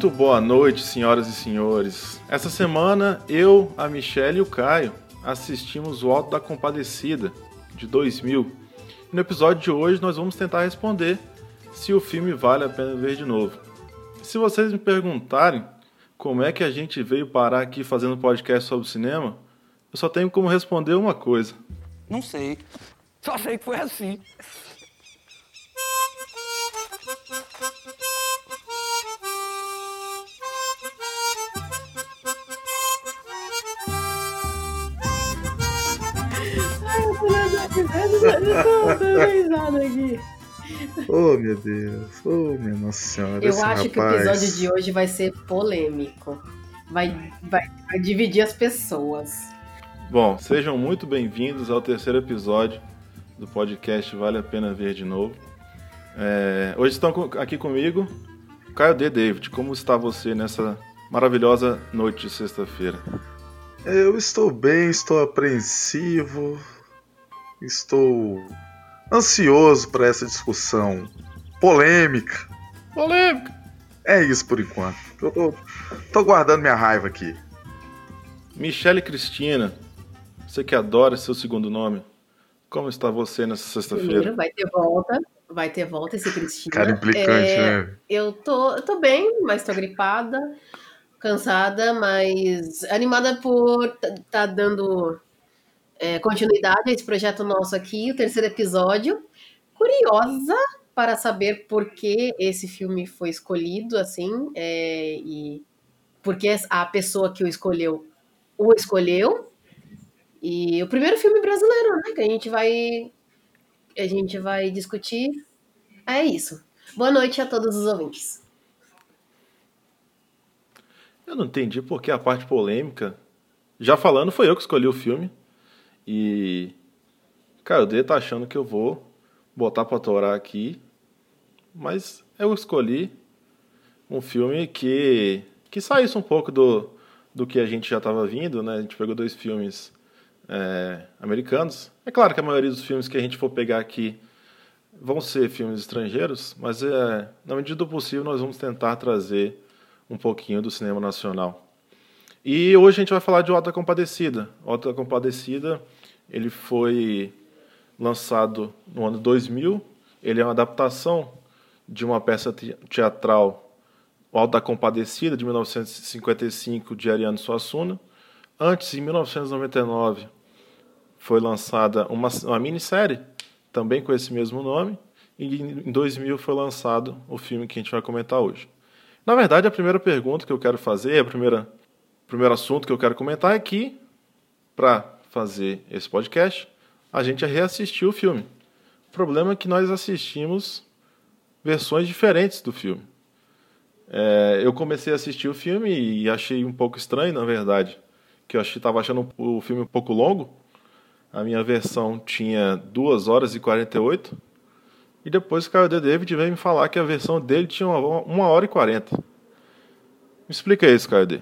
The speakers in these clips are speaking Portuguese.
Muito boa noite, senhoras e senhores. Essa semana eu, a Michelle e o Caio assistimos o Alto da Compadecida de 2000. E no episódio de hoje nós vamos tentar responder se o filme vale a pena ver de novo. Se vocês me perguntarem como é que a gente veio parar aqui fazendo podcast sobre cinema, eu só tenho como responder uma coisa. Não sei. Só sei que foi assim. Oh, meu Deus. Oh, minha Nossa Senhora. Eu acho que o rapaz. episódio de hoje vai ser polêmico. Vai, vai, vai dividir as pessoas. Bom, sejam muito bem-vindos ao terceiro episódio do podcast Vale a Pena Ver de Novo. É, hoje estão aqui comigo Caio D. David. Como está você nessa maravilhosa noite de sexta-feira? Eu estou bem, estou apreensivo, estou ansioso para essa discussão polêmica. Polêmica! É isso por enquanto. Eu tô, tô guardando minha raiva aqui. Michele Cristina, você que adora seu segundo nome, como está você nessa sexta-feira? Primeiro, vai ter volta. Vai ter volta esse Cristina. Cara implicante, É, né? Eu tô, eu tô bem, mas tô gripada, cansada, mas animada por tá tá dando é, continuidade a esse projeto nosso aqui, o terceiro episódio. Curiosa para saber por que esse filme foi escolhido assim, é, e por que a pessoa que o escolheu o escolheu. E o primeiro filme brasileiro, né, que a gente vai a gente vai discutir. É isso. Boa noite a todos os ouvintes. Eu não entendi porque a parte polêmica. Já falando, foi eu que escolhi o filme. E. Cara, o D tá achando que eu vou botar pra torar aqui. Mas eu escolhi um filme que. que saísse um pouco do, do que a gente já tava vindo, né? A gente pegou dois filmes é, americanos. É claro que a maioria dos filmes que a gente for pegar aqui vão ser filmes estrangeiros, mas é, na medida do possível nós vamos tentar trazer um pouquinho do cinema nacional. E hoje a gente vai falar de O Auto da Compadecida. O Auto da Compadecida, ele foi lançado no ano 2000. Ele é uma adaptação de uma peça te- teatral, O Auto da Compadecida, de 1955, de Ariano Suassuna. Antes, em 1999, foi lançada uma, uma minissérie, também com esse mesmo nome. E em 2000 foi lançado o filme que a gente vai comentar hoje. Na verdade, a primeira pergunta que eu quero fazer, a primeira o primeiro assunto que eu quero comentar é que, para fazer esse podcast, a gente reassistiu o filme. O problema é que nós assistimos versões diferentes do filme. É, eu comecei a assistir o filme e achei um pouco estranho, na verdade, que eu estava achando o filme um pouco longo. A minha versão tinha 2 horas e 48. E depois o Caio D. David veio me falar que a versão dele tinha 1 hora e 40. Me explica isso, Caio D.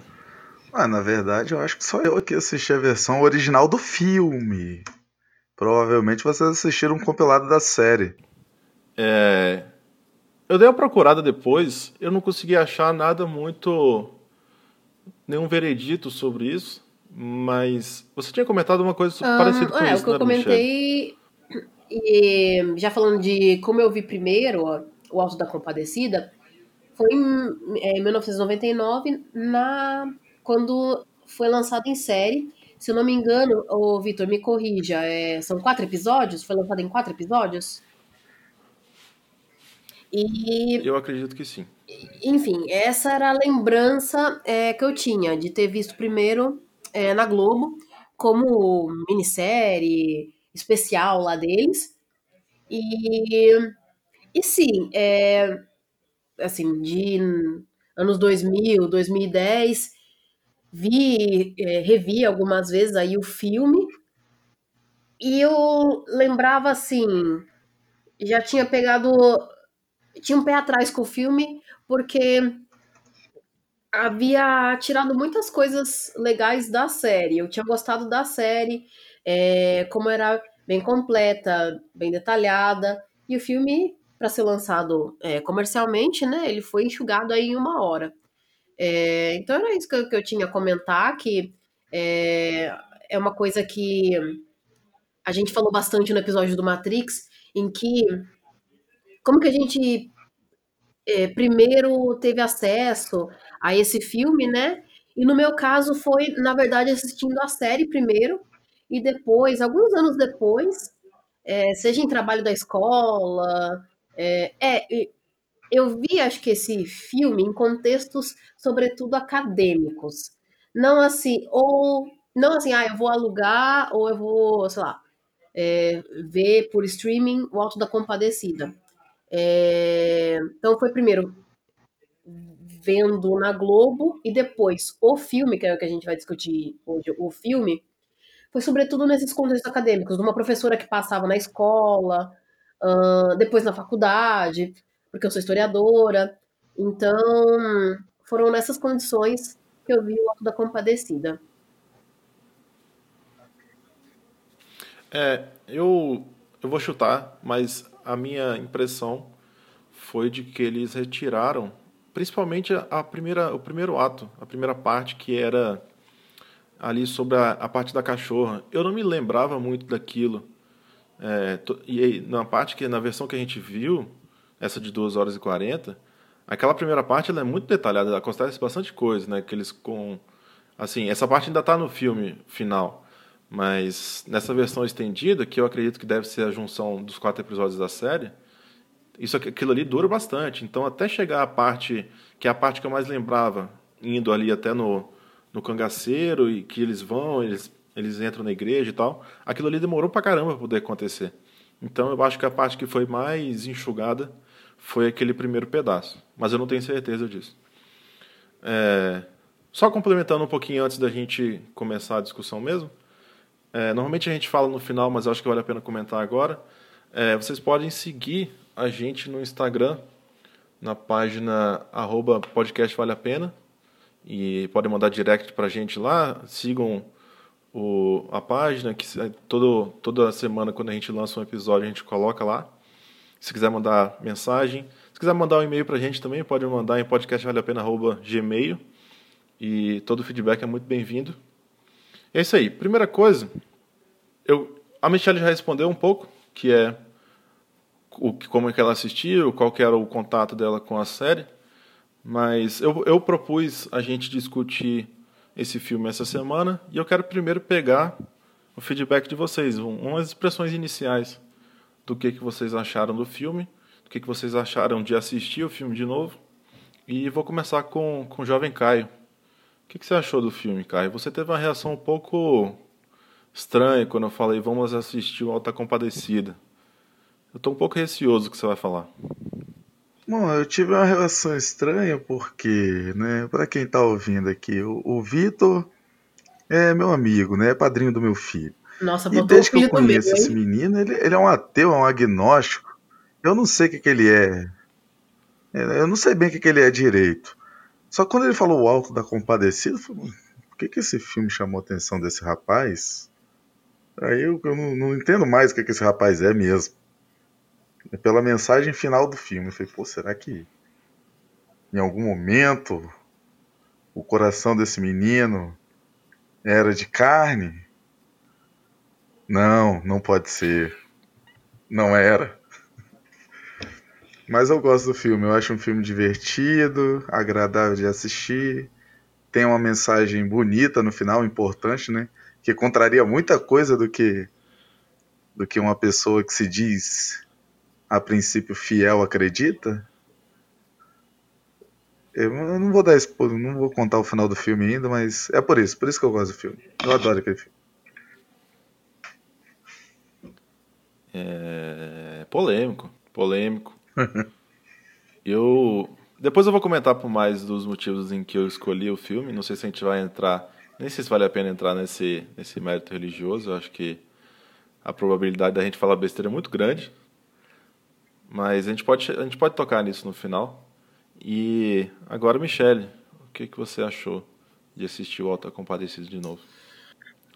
Ah, na verdade, eu acho que só eu aqui assisti a versão original do filme. Provavelmente vocês assistiram um compilado da série. É, Eu dei uma procurada depois, eu não consegui achar nada muito. nenhum veredito sobre isso, mas você tinha comentado uma coisa Ahn, parecida com é, isso, o que eu né, Michele? comentei, e já falando de como eu vi primeiro ó, o Alto da Compadecida, foi em é, 1999, na, quando foi lançado em série. Se eu não me engano, o Vitor me corrija, é, são quatro episódios? Foi lançado em quatro episódios? E Eu acredito que sim. enfim, essa era a lembrança é, que eu tinha de ter visto primeiro é, na Globo, como minissérie especial lá deles. E, e sim, é, assim, de anos 2000, 2010, vi, é, revi algumas vezes aí o filme, e eu lembrava assim, já tinha pegado, tinha um pé atrás com o filme, porque havia tirado muitas coisas legais da série. Eu tinha gostado da série, é, como era bem completa, bem detalhada, e o filme para ser lançado é, comercialmente, né? Ele foi enxugado aí em uma hora. É, então era isso que eu, que eu, tinha a comentar, que é, é uma coisa que a gente falou bastante no episódio do Matrix, em que como que a gente é, primeiro teve acesso a esse filme, né? E no meu caso foi, na verdade, assistindo a série primeiro, e depois, alguns anos depois, é, seja em trabalho da escola, é, é, eu vi, acho que esse filme em contextos, sobretudo acadêmicos. Não assim, ou não assim, ah, eu vou alugar ou eu vou, sei lá, é, ver por streaming o Alto da Compadecida. É, então foi primeiro vendo na Globo e depois o filme, que é o que a gente vai discutir hoje, o filme, foi sobretudo nesses contextos acadêmicos, de uma professora que passava na escola, uh, depois na faculdade, porque eu sou historiadora. Então, foram nessas condições que eu vi o Alto da Compadecida. É, eu, eu vou chutar, mas a minha impressão foi de que eles retiraram, principalmente a primeira, o primeiro ato, a primeira parte que era ali sobre a, a parte da cachorra. Eu não me lembrava muito daquilo. É, e na parte que na versão que a gente viu, essa de 2 horas e 40, aquela primeira parte ela é muito detalhada, acontece bastante coisa, né? Que eles com assim, essa parte ainda está no filme final, mas nessa versão estendida, que eu acredito que deve ser a junção dos quatro episódios da série, isso aquilo ali dura bastante. Então até chegar a parte que é a parte que eu mais lembrava, indo ali até no no cangaceiro e que eles vão, eles eles entram na igreja e tal. Aquilo ali demorou pra caramba pra poder acontecer. Então eu acho que a parte que foi mais enxugada foi aquele primeiro pedaço. Mas eu não tenho certeza disso. É... Só complementando um pouquinho antes da gente começar a discussão mesmo. É, normalmente a gente fala no final, mas acho que vale a pena comentar agora. É, vocês podem seguir a gente no Instagram, na página arroba podcast vale a pena. E podem mandar direct pra gente lá. Sigam o, a página, que todo, toda semana quando a gente lança um episódio a gente coloca lá. Se quiser mandar mensagem. Se quiser mandar um e-mail pra gente também, pode mandar em podcastvaleapena.gmail. E todo feedback é muito bem-vindo. É isso aí. Primeira coisa, eu, a Michelle já respondeu um pouco, que é o, como é que ela assistiu, qual que era o contato dela com a série. Mas eu, eu propus a gente discutir esse filme essa semana e eu quero primeiro pegar o feedback de vocês, umas expressões iniciais do que, que vocês acharam do filme, do que, que vocês acharam de assistir o filme de novo. E vou começar com, com o jovem Caio. O que, que você achou do filme, Caio? Você teve uma reação um pouco estranha quando eu falei vamos assistir o Alta Compadecida. Eu estou um pouco receoso do que você vai falar. Bom, eu tive uma relação estranha porque, né, para quem tá ouvindo aqui, o, o Vitor é meu amigo, né, é padrinho do meu filho. Nossa, e desde que eu conheço esse menino, ele, ele, é um ateu, é um agnóstico. Eu não sei o que, que ele é. é eu não sei bem o que, que ele é direito. Só que quando ele falou o alto da compadecida, eu falei, por que, que esse filme chamou a atenção desse rapaz? Aí eu, eu não, não, entendo mais o que, que esse rapaz é mesmo. É pela mensagem final do filme. Eu falei, pô, será que em algum momento o coração desse menino era de carne? Não, não pode ser. Não era. Mas eu gosto do filme. Eu acho um filme divertido, agradável de assistir. Tem uma mensagem bonita no final, importante, né? Que contraria muita coisa do que do que uma pessoa que se diz a princípio fiel acredita. Eu não vou dar não vou contar o final do filme ainda, mas é por isso, por isso que eu gosto do filme. Eu adoro aquele filme. É polêmico, polêmico. eu depois eu vou comentar por mais dos motivos em que eu escolhi o filme. Não sei se a gente vai entrar, nem sei se vale a pena entrar nesse nesse mérito religioso. Eu acho que a probabilidade da gente falar besteira é muito grande. Mas a gente pode, a gente pode tocar nisso no final. E agora, Michele, o que, que você achou de assistir o Alta Compadecido de novo?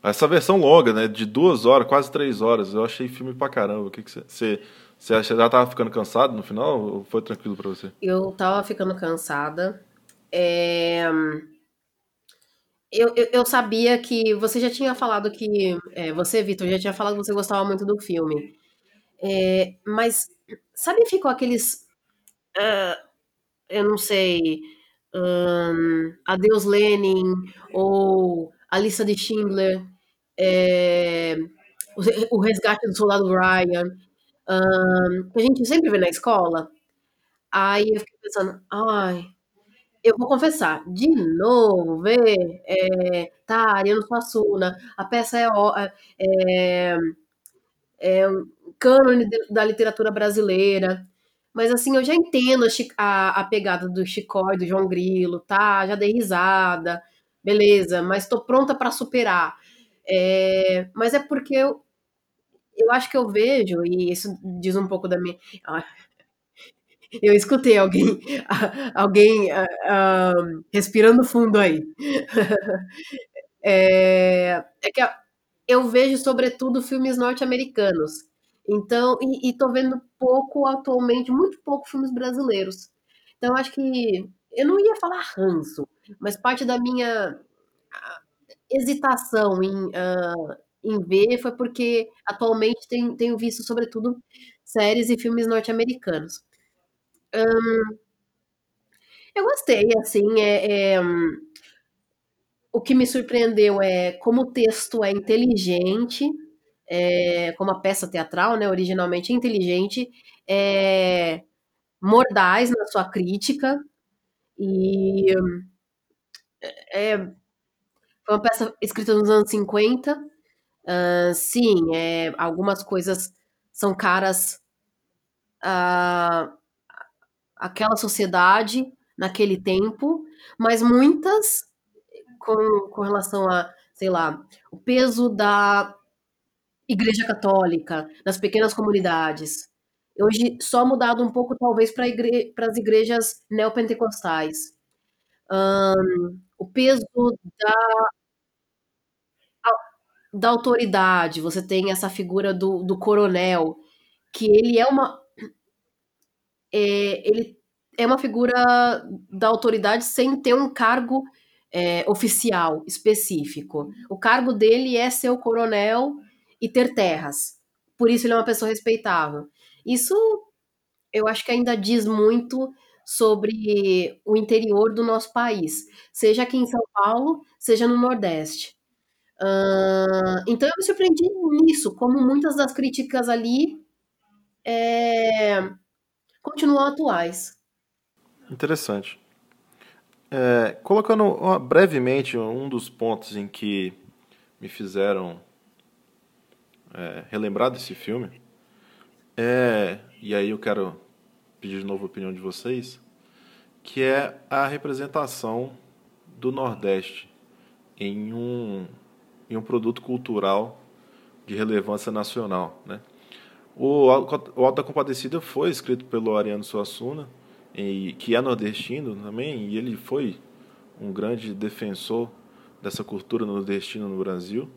Essa versão longa, né, de duas horas, quase três horas, eu achei filme pra caramba. O que, você, você, já tava ficando cansado no final ou foi tranquilo pra você? Eu tava ficando cansada. É, Eu, eu, eu sabia que você já tinha falado que. é, você, Vitor, já tinha falado que você gostava muito do filme. É, mas sabe, ficou aqueles. ah, eu não sei. ahn, Adeus Lenin ou A Lista de Schindler, é, o, Re- o Resgate do Soldado Ryan, ahn, que a gente sempre vê na escola. Aí eu fiquei pensando, ai, eu vou confessar, de novo, ver é, tá, Ariano Suassuna, a peça é, ó- é, é um cânone da literatura brasileira, mas assim, eu já entendo a- a pegada do Chicó e do João Grilo, tá, já dei risada, beleza, mas tô pronta para superar. É, mas é porque eu, eu acho que eu vejo, e isso diz um pouco da minha. ah, Eu escutei alguém, alguém ah, respirando fundo aí. É, é que eu vejo, sobretudo, filmes norte-americanos. Então, e, e tô vendo pouco atualmente, muito pouco filmes brasileiros. Então, acho que eu não ia falar ranço, mas parte da minha hesitação em, ah, em ver foi porque atualmente tem- tenho visto, sobretudo, séries e filmes norte-americanos. Eu gostei, assim, é, é, o que me surpreendeu é como o texto é inteligente, é, como a peça teatral, né, originalmente é inteligente, é mordaz na sua crítica, e é, foi uma peça escrita nos anos 50. Ah, sim, é, algumas coisas são caras à, àquela sociedade naquele tempo, mas muitas com, com relação a, sei lá, o peso da Igreja Católica nas pequenas comunidades. Hoje só mudado um pouco, talvez, para igre as igrejas neopentecostais. Ahn, o peso da, da autoridade, você tem essa figura do, do coronel, que ele é uma. É, ele é uma figura da autoridade sem ter um cargo é, oficial específico. O cargo dele é ser o coronel e ter terras. Por isso ele é uma pessoa respeitável. Isso eu acho que ainda diz muito sobre o interior do nosso país, seja aqui em São Paulo, seja no Nordeste. Ah, então eu me surpreendi nisso, como muitas das críticas ali é, continuam atuais. Interessante. É, colocando brevemente um dos pontos em que me fizeram é, relembrar desse filme, é, e aí eu quero pedir de novo a opinião de vocês, que é a representação do Nordeste em um, em um produto cultural de relevância nacional, né? O o Alto da Compadecida foi escrito pelo Ariano Suassuna, e, que é nordestino também, e ele foi um grande defensor dessa cultura nordestina no Brasil.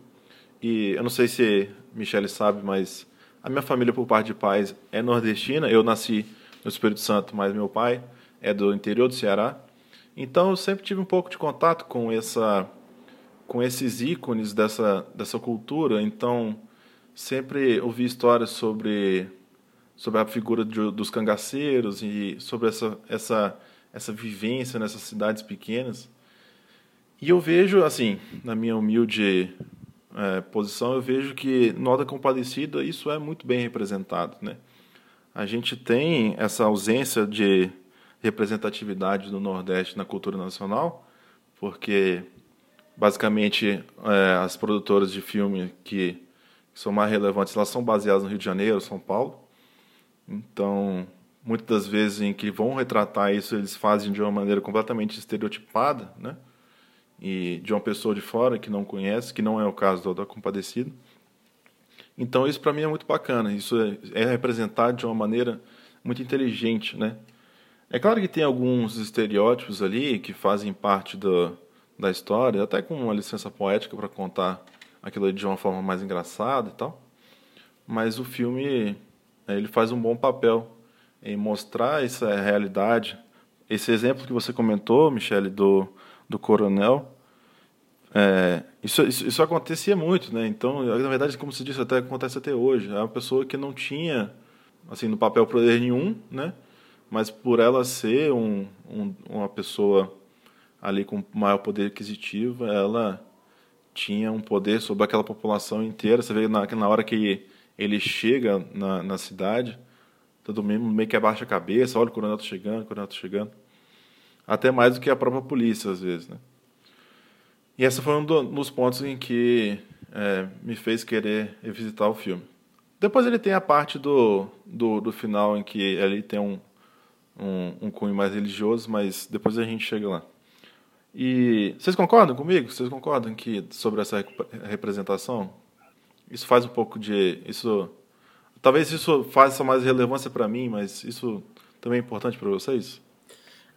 E eu não sei se Michele sabe, mas a minha família, por parte de pais, é nordestina. Eu nasci no Espírito Santo, mas meu pai é do interior do Ceará. Então eu sempre tive um pouco de contato com essa com esses ícones dessa dessa cultura. Então sempre ouvi histórias sobre sobre a figura de- dos cangaceiros e sobre essa essa essa vivência nessas cidades pequenas. E eu vejo, assim, na minha humilde eh, posição, eu vejo que no Alta Compadecida isso é muito bem representado, né? A gente tem essa ausência de representatividade do Nordeste na cultura nacional, porque basicamente eh, as produtoras de filme que são mais relevantes, elas são baseadas no Rio de Janeiro, São Paulo. Então, muitas das vezes em que vão retratar isso, eles fazem de uma maneira completamente estereotipada, né? E de uma pessoa de fora que não conhece, que não é o caso do da Compadecido. Então, isso para mim é muito bacana. Isso é, é representado de uma maneira muito inteligente, né? É claro que tem alguns estereótipos ali que fazem parte da, da história, até com uma licença poética para contar aquilo de uma forma mais engraçada e tal. Mas o filme ele faz um bom papel em mostrar essa realidade. Esse exemplo que você comentou, Michele, do, do coronel, é, isso, isso, isso, acontecia muito, né? Então, na verdade, como se disse, até acontece até hoje. É uma pessoa que não tinha, assim, no papel poder nenhum, né? Mas por ela ser um, um, uma pessoa ali com maior poder aquisitivo, ela tinha um poder sobre aquela população inteira. Você vê na, na hora que ele chega na, na cidade, todo mundo meio que abaixa a cabeça, olha o coronel tá chegando, o coronel tá chegando. Até mais do que a própria polícia, às vezes, né? E esse foi um dos pontos em que é, me fez querer visitar o filme. Depois ele tem a parte do, do, do final em que ele tem um, um, um cunho mais religioso, mas depois a gente chega lá. E vocês concordam comigo? Vocês concordam que sobre essa representação? Isso faz um pouco de isso talvez isso faça mais relevância para mim, mas isso também é importante para vocês?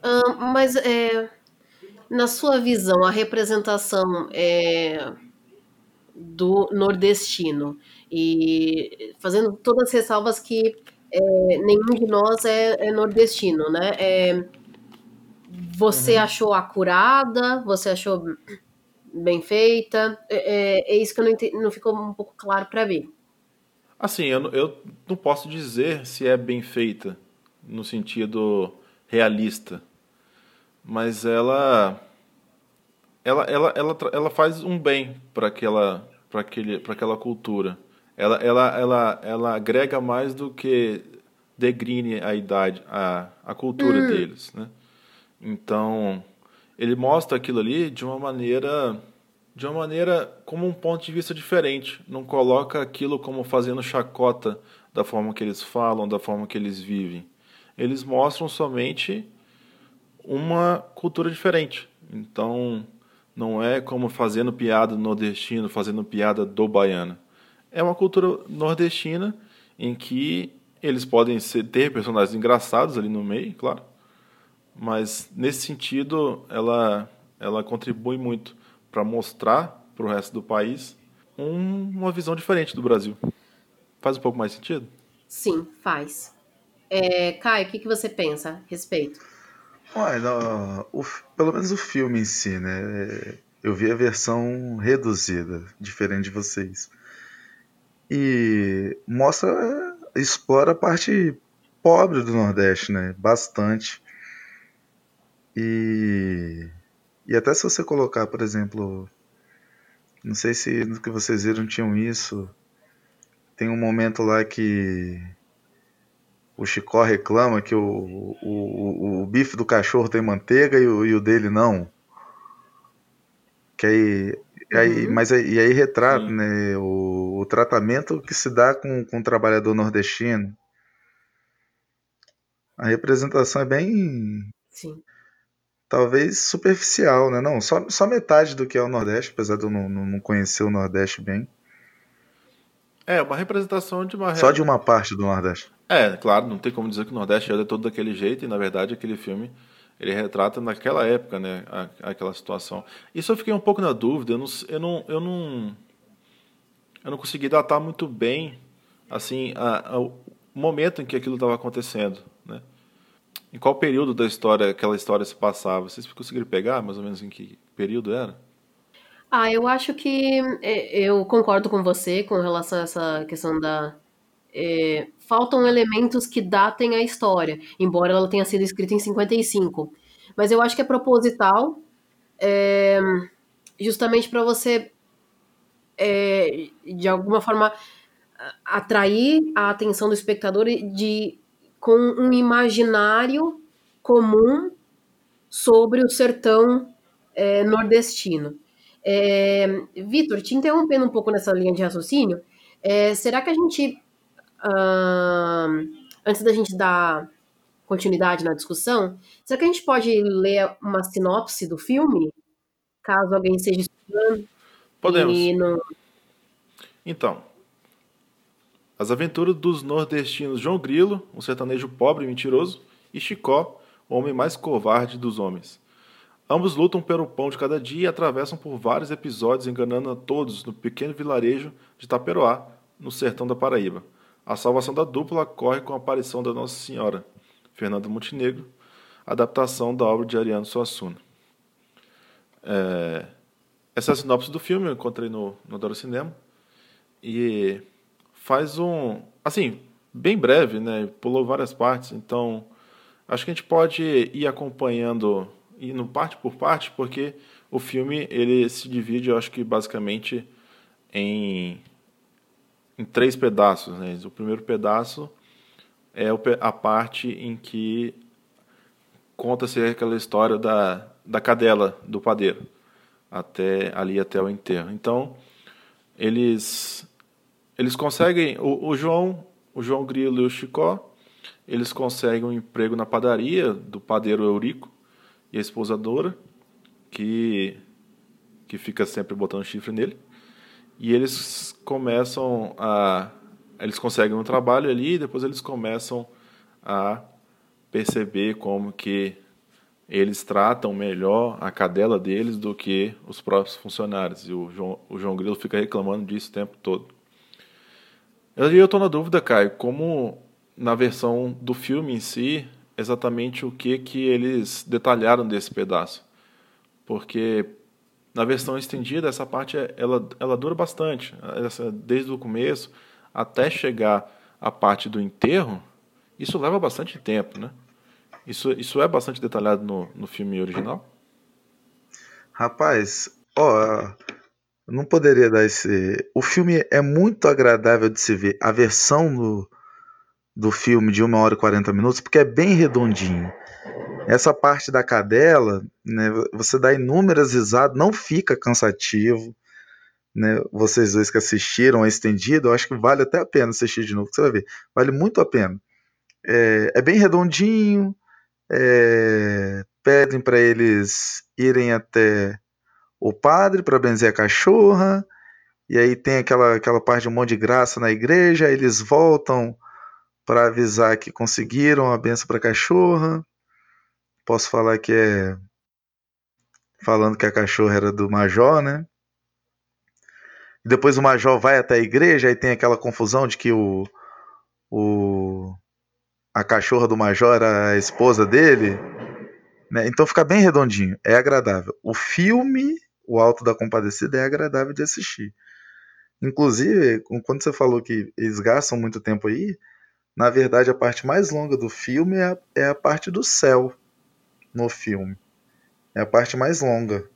Uh, mas é, na sua visão, a representação é, do nordestino e fazendo todas as ressalvas que é, nenhum de nós é, é nordestino, né? É, você uhum. achou acurada? Você achou bem feita? É, isso que não, não ficou um pouco claro para mim. Assim, eu, eu não posso dizer se é bem feita no sentido realista mas ela ela ela ela, ela faz um bem para aquela para aquele para aquela cultura. Ela ela ela ela agrega mais do que degrine a idade, a, a cultura hum. deles, né? Então, ele mostra aquilo ali de uma maneira de uma maneira como um ponto de vista diferente, não coloca aquilo como fazendo chacota da forma que eles falam, da forma que eles vivem. Eles mostram somente uma cultura diferente. Então, não é como fazendo piada nordestino, fazendo piada do baiano. É uma cultura nordestina em que eles podem ser, ter personagens engraçados ali no meio, claro, mas nesse sentido ela, ela contribui muito para mostrar para o resto do país um, uma visão diferente do Brasil. Faz um pouco mais sentido? Sim, faz. É, Caio, o que, que você pensa a respeito? Olha, o, pelo menos o filme em si, né? Eu vi a versão reduzida, diferente de vocês. E mostra, explora a parte pobre do Nordeste, né? Bastante. E, e até se você colocar, por exemplo, não sei se no que vocês viram tinham isso. Tem um momento lá que o Chicó reclama que o, o, o, bife do cachorro tem manteiga e o, e o dele não. Que aí, aí, uhum. mas aí, e aí retrata né, o, o, tratamento que se dá com, com o trabalhador nordestino. A representação é bem. Sim. Talvez superficial, né? Não, só, só metade do que é o Nordeste, apesar de eu não, não conhecer o Nordeste bem. É, uma representação de uma. Só de uma parte do Nordeste. É, claro, não tem como dizer que o Nordeste é todo daquele jeito, e na verdade aquele filme ele retrata naquela época, né, aquela situação. Isso eu fiquei um pouco na dúvida, eu não, eu não, eu não, eu não consegui datar muito bem, assim, a, a, o momento em que aquilo estava acontecendo, né? Em qual período da história aquela história se passava? Vocês conseguiram pegar mais ou menos em que período era? Ah, eu acho que é, eu concordo com você com relação a essa questão da é, faltam elementos que datem a história, embora ela tenha sido escrita em 55. Mas eu acho que é proposital, é, justamente para você, é, de alguma forma, atrair a atenção do espectador de, com um imaginário comum sobre o sertão é, nordestino. É, Vitor, te interrompendo um pouco nessa linha de raciocínio, é, será que a gente Uh, antes da gente dar continuidade na discussão, será que a gente pode ler uma sinopse do filme? Caso alguém esteja estudando. Podemos. Não... Então, as aventuras dos nordestinos João Grilo, um sertanejo pobre e mentiroso, e Chicó, o homem mais covarde dos homens. Ambos lutam pelo pão de cada dia e atravessam por vários episódios enganando a todos no pequeno vilarejo de Taperoá, no sertão da Paraíba a salvação da dupla ocorre com a aparição da Nossa Senhora, Fernanda Montenegro, adaptação da obra de Ariano Suassuna. É, essa é a sinopse do filme, eu encontrei no, no Adoro Cinema. E faz um. Assim, bem breve, né? Pulou várias partes, então acho que a gente pode ir acompanhando, indo parte por parte, porque o filme ele se divide, eu acho que basicamente em em três pedaços. Né? O primeiro pedaço é a parte em que conta-se aquela história da, da cadela do padeiro até ali até o enterro. Então eles eles conseguem o, o João o João Grilo e o Chicó eles conseguem um emprego na padaria do padeiro Eurico e a esposa Dora que que fica sempre botando chifre nele e eles começam a eles conseguem um trabalho ali e depois eles começam a perceber como que eles tratam melhor a cadela deles do que os próprios funcionários. E o João, o João Grilo fica reclamando disso o tempo todo. Eu estou na dúvida, Caio, como na versão do filme em si, exatamente o que, que eles detalharam desse pedaço. Porque na versão estendida, essa parte ela, ela dura bastante, essa, desde o começo até chegar a parte do enterro. Isso leva bastante tempo, né? Isso, isso é bastante detalhado no, no filme original? Rapaz, ó, não poderia dar esse. O filme é muito agradável de se ver. A versão do, do filme de 1 hora e 40 minutos, porque é bem redondinho. Essa parte da cadela, né, você dá inúmeras risadas, não fica cansativo. Né? Vocês dois que assistiram a estendido, eu acho que vale até a pena assistir de novo, você vai ver. Vale muito a pena. É, é bem redondinho, é, pedem para eles irem até o padre para benzer a cachorra, e aí tem aquela, aquela parte de um monte de graça na igreja, eles voltam para avisar que conseguiram a benção para a cachorra. Posso falar que é. Falando que a cachorra era do Major, né? Depois o Major vai até a igreja, aí tem aquela confusão de que o. o a cachorra do Major era a esposa dele. Né? Então fica bem redondinho, é agradável. O filme, O Alto da Compadecida, é agradável de assistir. Inclusive, quando você falou que eles gastam muito tempo aí, na verdade a parte mais longa do filme é a, é a parte do céu no filme. É a parte mais longa.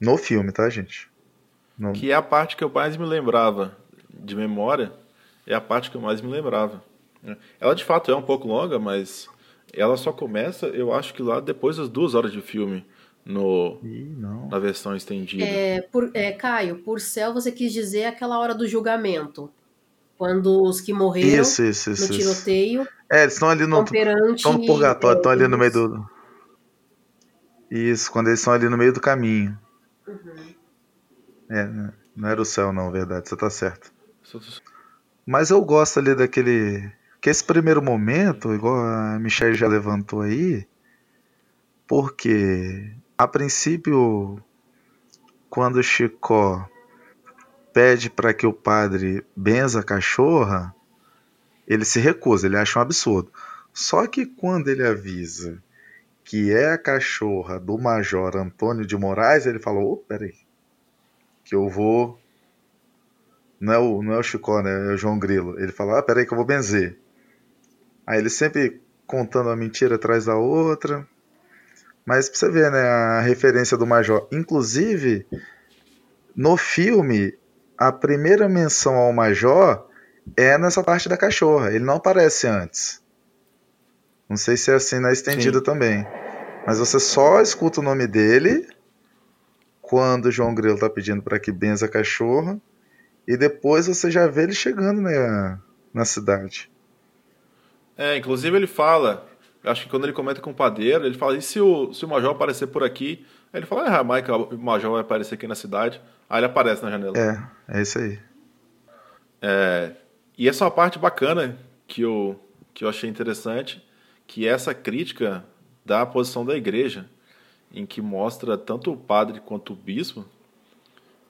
No filme, tá, gente? No... Que é a parte que eu mais me lembrava de memória. É a parte que eu mais me lembrava. Ela de fato é um pouco longa, mas ela só começa, eu acho que lá depois das duas horas de filme. No, Ih, na versão estendida. É, por, é, Caio, por céu você quis dizer aquela hora do julgamento. Quando os que morreram isso, isso, isso, no tiroteio. É, eles estão ali no, estão no purgatório, estão ali no meio do. Isso, quando eles estão ali no meio do caminho. Uhum. É, né, não era o céu, não, verdade, você tá certo. Mas eu gosto ali daquele. Que esse primeiro momento, igual a Michelle já levantou aí, porque a princípio, quando o Chicó pede para que o padre benza a cachorra, ele se recusa, ele acha um absurdo. Só que quando ele avisa que é a cachorra do Major Antônio de Moraes, ele falou: oh, peraí, que eu vou. Não é, o, não é o Chicó, né? É o João Grilo. Ele fala: ah, peraí, que eu vou benzer. Aí ele sempre contando uma mentira atrás da outra. Mas pra você ver, né? A referência do Major. Inclusive, no filme, a primeira menção ao Major é nessa parte da cachorra. Ele não aparece antes. Não sei se é assim na estendida Sim. também. Mas você só escuta o nome dele quando o João Grilo tá pedindo para que benza a cachorra. E depois você já vê ele chegando na, na cidade. É, inclusive ele fala, acho que quando ele comenta com o padeiro, ele fala: e se o, se o Major aparecer por aqui? Aí ele fala: ah, Michael, o Major vai aparecer aqui na cidade. Aí ele aparece na janela. É, é isso aí. É, e essa é uma parte bacana que eu, que eu achei interessante, que é essa crítica da posição da igreja, em que mostra tanto o padre quanto o bispo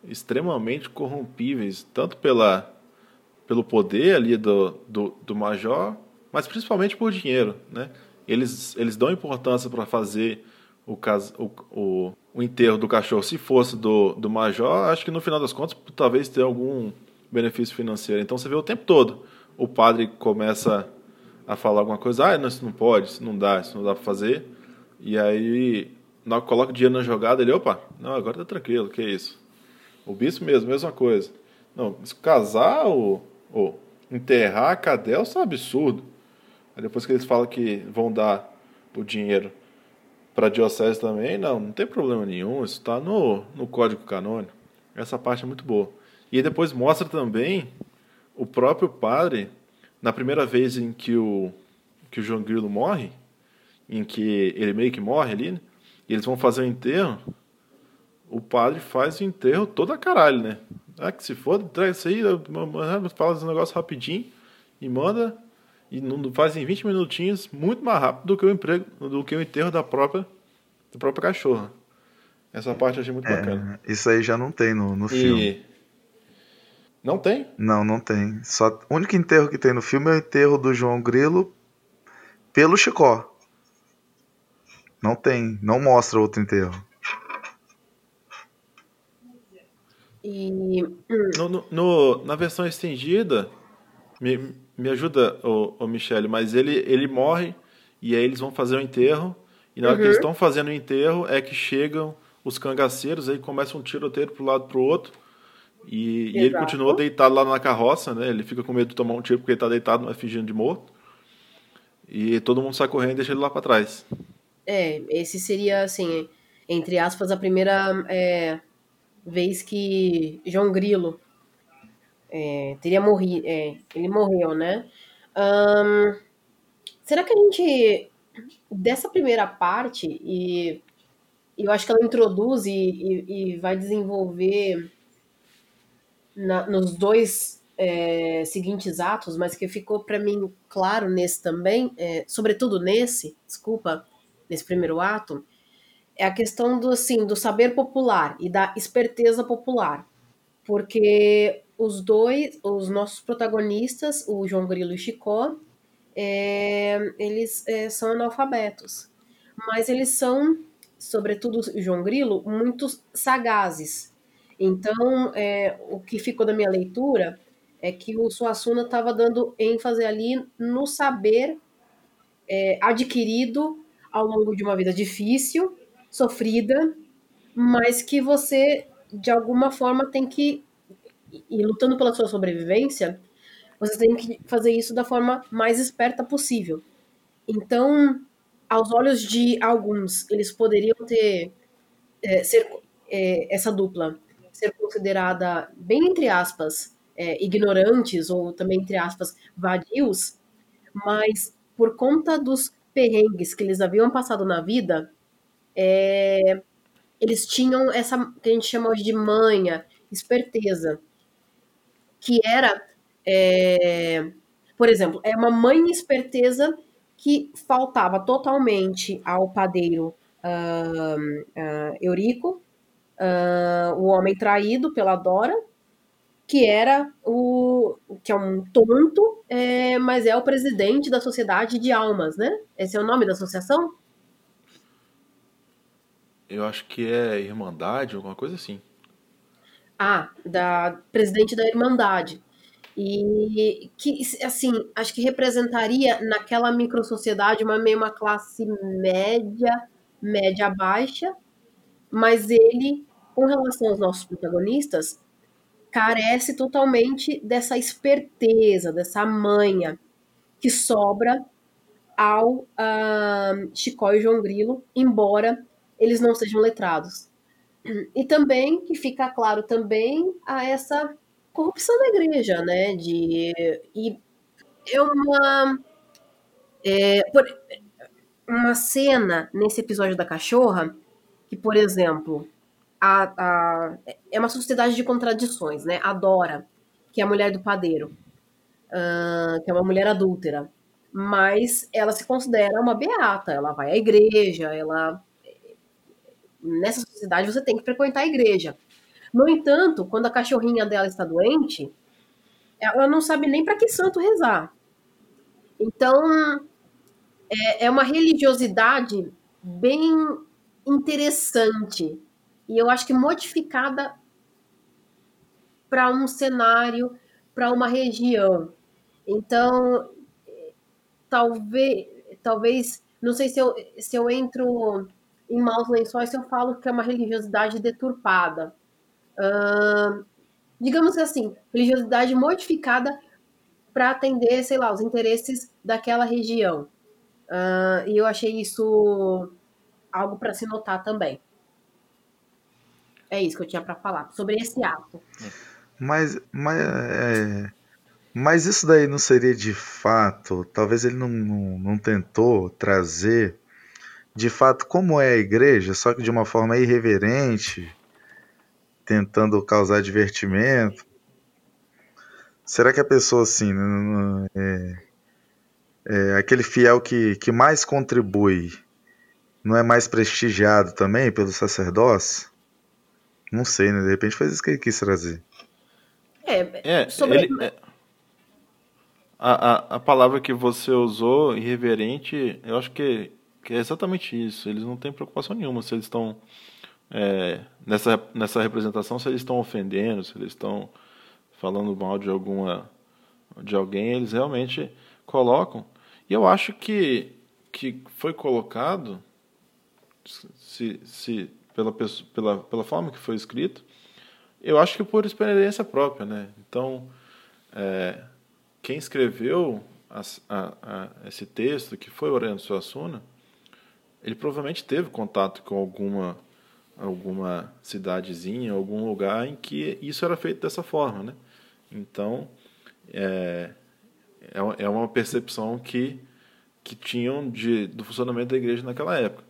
extremamente corrompíveis, tanto pela, pelo poder ali do, do, do major, mas principalmente por dinheiro, né? Eles, eles dão importância para fazer o, caso, o, o, o, enterro do cachorro. Se fosse do, do major, acho que no final das contas talvez tenha algum benefício financeiro. Então você vê o tempo todo o padre começa a falar alguma coisa, ah, não, isso não pode, isso não dá, isso não dá para fazer. E aí, na coloca o dinheiro na jogada, ele, opa, não, agora tá tranquilo, que isso. O bispo mesmo, mesma coisa. Não, casar ou, ou enterrar a cadela, isso é um absurdo. Aí depois que eles falam que vão dar o dinheiro para diocese também, não, não tem problema nenhum, isso está no, no código canônico. Essa parte é muito boa. E depois mostra também o próprio padre, na primeira vez em que o, que o João Grilo morre, em que ele meio que morre ali, né? e eles vão fazer o enterro, o padre faz o enterro todo a caralho, né? Ah, que se for, traz isso aí, fala esse negócio rapidinho e manda e não faz em 20 minutinhos muito mais rápido do que o emprego, do que o enterro da própria da própria cachorra. Essa parte eu achei muito é, bacana. Isso aí já não tem no, no e... filme. Não tem? Não, não tem. Só o único enterro que tem no filme é o enterro do João Grilo pelo Chicó. Não tem, não mostra outro enterro. E no, no, no, na versão estendida, me, me ajuda, o, o Michele, mas ele, ele morre e aí eles vão fazer o enterro. E na hora que eles uhum. estão fazendo o enterro é que chegam os cangaceiros, aí começa um tiroteio pro lado pro outro. E, e, ele continua deitado lá na carroça, né? Ele fica com medo de tomar um tiro porque ele tá deitado, mas fingindo de morto. E todo mundo sai correndo e deixa ele lá para trás. É, esse seria, assim, entre aspas, a primeira é, vez que João Grilo é, teria morrido. É, ele morreu, né? Será que a gente. Dessa primeira parte, e eu acho que ela introduz e, e, e vai desenvolver na, nos dois é, seguintes atos, mas que ficou para mim claro nesse também, é, sobretudo nesse, desculpa, nesse primeiro ato, é a questão do assim do saber popular e da esperteza popular, porque os dois, os nossos protagonistas, o João Grilo e Chicó, é, eles é, são analfabetos, mas eles são, sobretudo o João Grilo, muito sagazes. Então, é, o que ficou da minha leitura é que o Suassuna estava dando ênfase ali no saber é, adquirido ao longo de uma vida difícil, sofrida, mas que você, de alguma forma, tem que e lutando pela sua sobrevivência, você tem que fazer isso da forma mais esperta possível. Então, aos olhos de alguns, eles poderiam ter é, ser é, essa dupla ser considerada bem entre aspas é, ignorantes ou também entre aspas vadios, mas por conta dos perrengues que eles haviam passado na vida, é, eles tinham essa que a gente chama de manha, esperteza que era, é, por exemplo, é uma mãe esperteza que faltava totalmente ao padeiro uh, uh, Eurico, uh, o homem traído pela Dora, que era o que é um tonto, é, mas é o presidente da Sociedade de Almas, né? Esse é o nome da associação? Eu acho que é Irmandade, alguma coisa assim. Ah, da presidente da Irmandade. E que, assim, acho que representaria naquela microsociedade uma meio uma classe média, média baixa, mas ele, com relação aos nossos protagonistas, carece totalmente dessa esperteza, dessa manha que sobra ao uh, Chicó e João Grilo, embora eles não sejam letrados. E também que fica claro também a essa corrupção da igreja, né? De e é uma é, por, uma cena nesse episódio da cachorra que, por exemplo, a, a, é uma sociedade de contradições, né? Adora que é a mulher do padeiro, uh, que é uma mulher adúltera, mas ela se considera uma beata. Ela vai à igreja, ela nessa sociedade você tem que frequentar a igreja. No entanto, quando a cachorrinha dela está doente, ela não sabe nem para que santo rezar. Então, é, é uma religiosidade bem interessante e eu acho que modificada para um cenário, para uma região. Então, talvez, talvez, não sei se eu, se eu entro em maus lençóis se eu falo que é uma religiosidade deturpada. Uh, digamos assim, religiosidade modificada para atender, sei lá, os interesses daquela região. Uh, e eu achei isso algo para se notar também. É isso que eu tinha para falar sobre esse ato. Mas, mas, é, mas isso daí não seria de fato, talvez ele não, não, não tentou trazer de fato como é a igreja, só que de uma forma irreverente, tentando causar divertimento. Será que a pessoa assim, é, é, aquele fiel que, que mais contribui, não é mais prestigiado também pelo sacerdócio? Não sei, né? De repente foi isso que ele quis trazer. É, é sobre... ele, é, a, a, a palavra que você usou, irreverente, eu acho que, que é exatamente isso. Eles não têm preocupação nenhuma se eles estão é, nessa, nessa representação, se eles estão ofendendo, se eles estão falando mal de alguma de alguém, eles realmente colocam. E eu acho que, que foi colocado, se, se pela, pela, pela forma que foi escrito, eu acho que por experiência própria, né? Então, é, quem escreveu a, a, a, esse texto, que foi Orlando Suassuna, ele provavelmente teve contato com alguma alguma cidadezinha, algum lugar em que isso era feito dessa forma, né? Então, é, é, é uma percepção que, que tinham de, do funcionamento da igreja naquela época.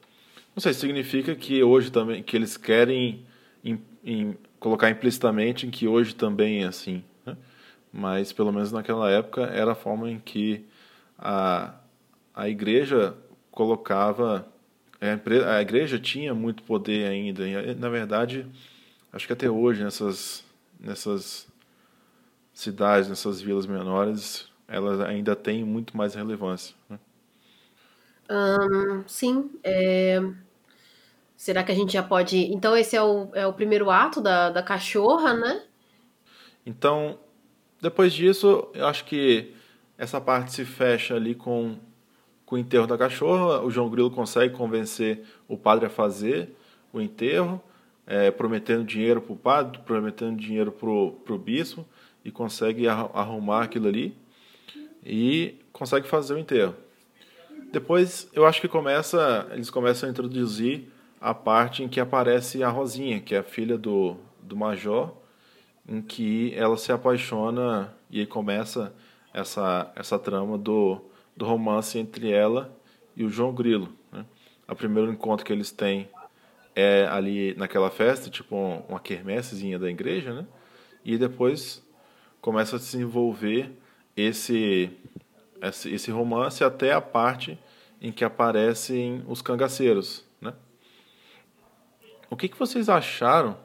Não sei, significa que hoje também, que eles querem em, em, colocar implicitamente em que hoje também é assim, né? mas pelo menos naquela época era a forma em que a, a igreja colocava a igreja tinha muito poder ainda. E, na verdade, acho que até hoje, nessas, nessas cidades, nessas vilas menores, elas ainda têm muito mais relevância. Né? Um, sim. É... Será que a gente já pode. Então, esse é o, é o primeiro ato da, da cachorra, né? Então, depois disso, eu acho que essa parte se fecha ali com com o enterro da cachorra, o João Grilo consegue convencer o padre a fazer o enterro, é, prometendo dinheiro para o padre, prometendo dinheiro para o bispo, e consegue arrumar aquilo ali e consegue fazer o enterro. Depois, eu acho que começa, eles começam a introduzir a parte em que aparece a Rosinha, que é a filha do, do major, em que ela se apaixona e aí começa essa, essa trama do do romance entre ela e o João Grilo. Né? O primeiro encontro que eles têm é ali naquela festa, tipo uma quermessezinha da igreja, né? E depois começa a se desenvolver esse, esse romance até a parte em que aparecem os cangaceiros? O que, que vocês acharam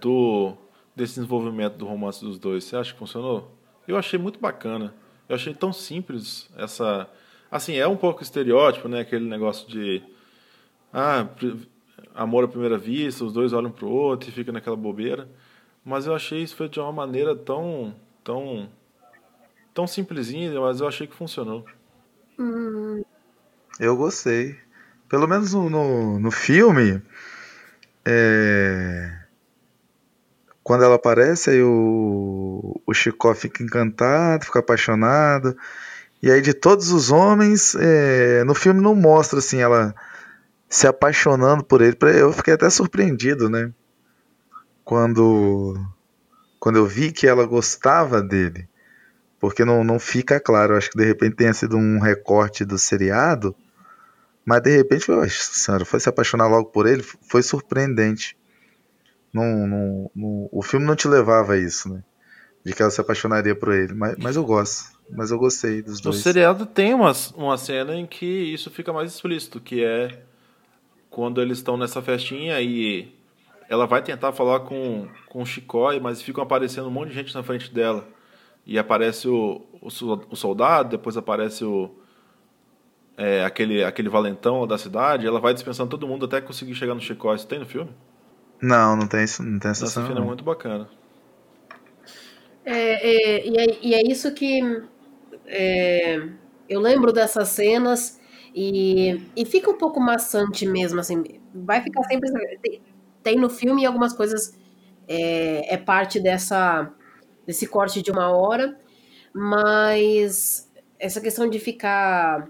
do desse desenvolvimento do romance dos dois? Você acha que funcionou? Eu achei muito bacana. Eu achei tão simples essa. Assim, é um pouco estereótipo, né? Aquele negócio de. Ah, amor à primeira vista, os dois olham pro outro e fica naquela bobeira. Mas eu achei isso feito de uma maneira tão. tão. tão simplesinha, mas eu achei que funcionou. Eu gostei. Pelo menos no, no, no filme. É quando ela aparece, aí o, o Chicó fica encantado, fica apaixonado. E aí, de todos os homens, é, no filme não mostra assim ela se apaixonando por ele. Eu fiquei até surpreendido, né? Quando, quando eu vi que ela gostava dele. Porque não, não fica claro. Eu acho que de repente tenha sido um recorte do seriado. Mas de repente, senhora, foi se apaixonar logo por ele. Foi surpreendente. Não, não, não, o filme não te levava a isso, né? De que ela se apaixonaria por ele. Mas, mas eu gosto. Mas eu gostei dos dois. O seriado tem uma, uma cena em que isso fica mais explícito, que é quando eles estão nessa festinha e ela vai tentar falar com, com o Chicói, mas ficam aparecendo um monte de gente na frente dela. e aparece o, o, o soldado, depois aparece o é, aquele, aquele valentão da cidade, ela vai dispensando todo mundo até conseguir chegar no Chicó. Isso tem no filme? Não, não tem isso, não tem essa Essa cena. é muito bacana. É, é, e, é, e é isso que é, eu lembro dessas cenas e, e fica um pouco maçante mesmo, assim, vai ficar sempre. Tem, tem no filme algumas coisas, é, é parte dessa, desse corte de uma hora, mas essa questão de ficar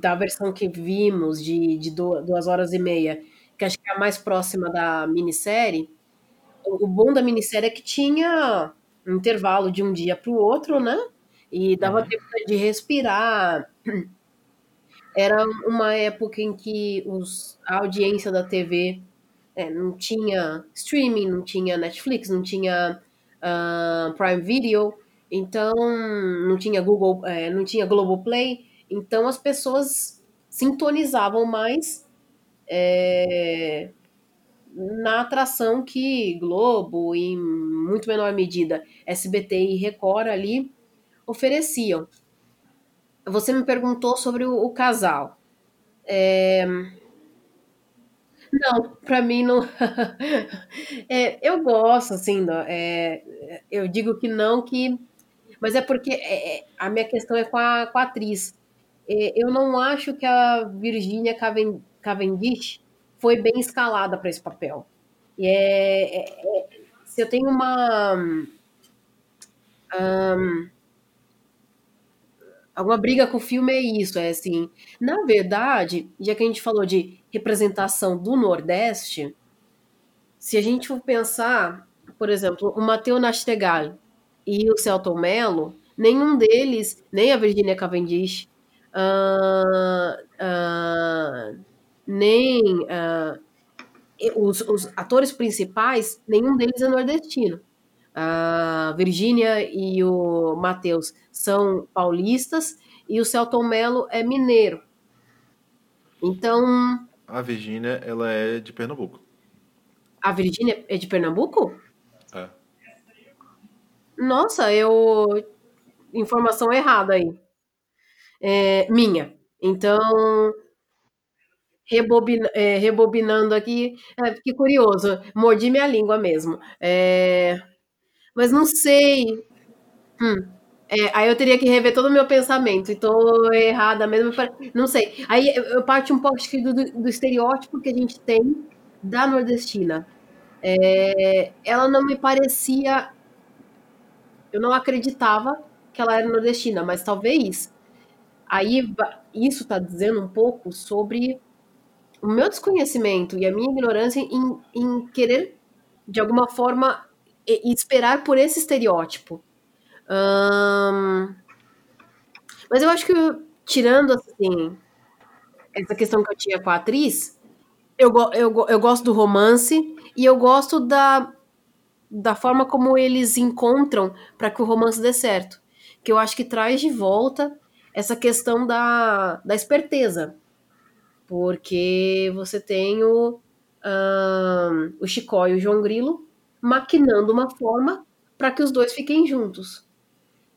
da versão que vimos de, de du- duas horas e meia, que acho que é a mais próxima da minissérie, o bom da minissérie é que tinha um intervalo de um dia para o outro, né? E dava Uhum. tempo de respirar. Era uma época em que os, a audiência da TV é, não tinha streaming, não tinha Netflix, não tinha ah, Prime Video, então não tinha Google, é, não tinha Globoplay, então as pessoas sintonizavam mais é, na atração que Globo, em muito menor medida SBT e Record ali ofereciam. Você me perguntou sobre o, o casal. É, Não, pra mim não. É, eu gosto, assim, do- é, eu digo que não, que. Mas é porque é, é, a minha questão é com a, com a atriz. É, eu não acho que a Virginia Caven- Cavendish foi bem escalada para esse papel. E é, é- é- se eu tenho uma. ahn, alguma briga com o filme, é isso. É assim. Na verdade, já que a gente falou de representação do Nordeste. Se a gente for pensar, por exemplo, o Matheus Nastegal e o Celton Mello, nenhum deles, nem a Virginia Cavendish, ah, nem e- os, os atores principais, nenhum deles é nordestino. A Virginia e o Matheus são paulistas e o Celton Mello é mineiro. Então, A Virgínia, ela é de Pernambuco. a Virginia é de Pernambuco? É. Nossa, eu. Informação errada aí. É, minha. Então, é, rebobinando aqui, é, que curioso, mordi minha língua mesmo. É, mas não sei. Hum, é, aí eu teria que rever todo o meu pensamento, e tô errada mesmo. Não sei. Aí eu, parto um pouco do, do estereótipo que a gente tem da nordestina. É, ela não me parecia eu não acreditava que ela era nordestina, mas talvez aí isso está dizendo um pouco sobre o meu desconhecimento e a minha ignorância em, em querer, de alguma forma, esperar por esse estereótipo. Mas eu acho que, tirando assim, essa questão que eu tinha com a atriz, eu, eu, eu gosto do romance e eu gosto da, da forma como eles encontram para que o romance dê certo. Que eu acho que traz de volta essa questão da, da esperteza. Porque você tem o, ahn, o Chicó e o João Grilo maquinando uma forma para que os dois fiquem juntos.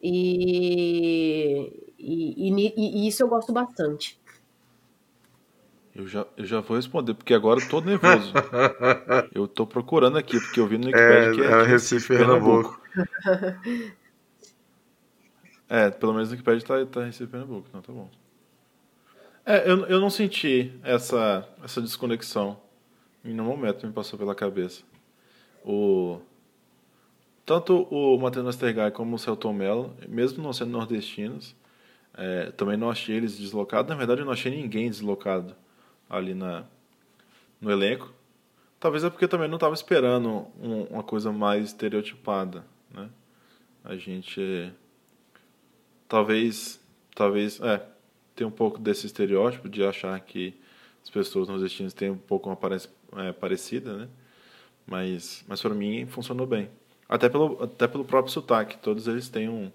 E, e, e e isso eu gosto bastante. Eu já, eu já vou responder, porque agora eu tô nervoso. eu tô procurando aqui, porque eu vi no Wikipedia É, que é, é Recife, Pernambuco. É, pelo menos no Wikipedia tá, tá Recife Pernambuco, então tá bom. É, eu, eu não senti essa, essa desconexão. Em nenhum momento me passou pela cabeça. O, tanto o Matheus Nastergai como o Celton Mello, mesmo não sendo nordestinos, é, também não achei eles deslocados. Na verdade, eu não achei ninguém deslocado ali na, no elenco. Talvez é porque também não estava esperando um- uma coisa mais estereotipada, né? A gente talvez talvez é tem um pouco desse estereótipo de achar que as pessoas nordestinas têm um pouco uma aparência é, parecida, né? Mas mas para mim funcionou bem. Até pelo até pelo próprio sotaque, todos eles têm um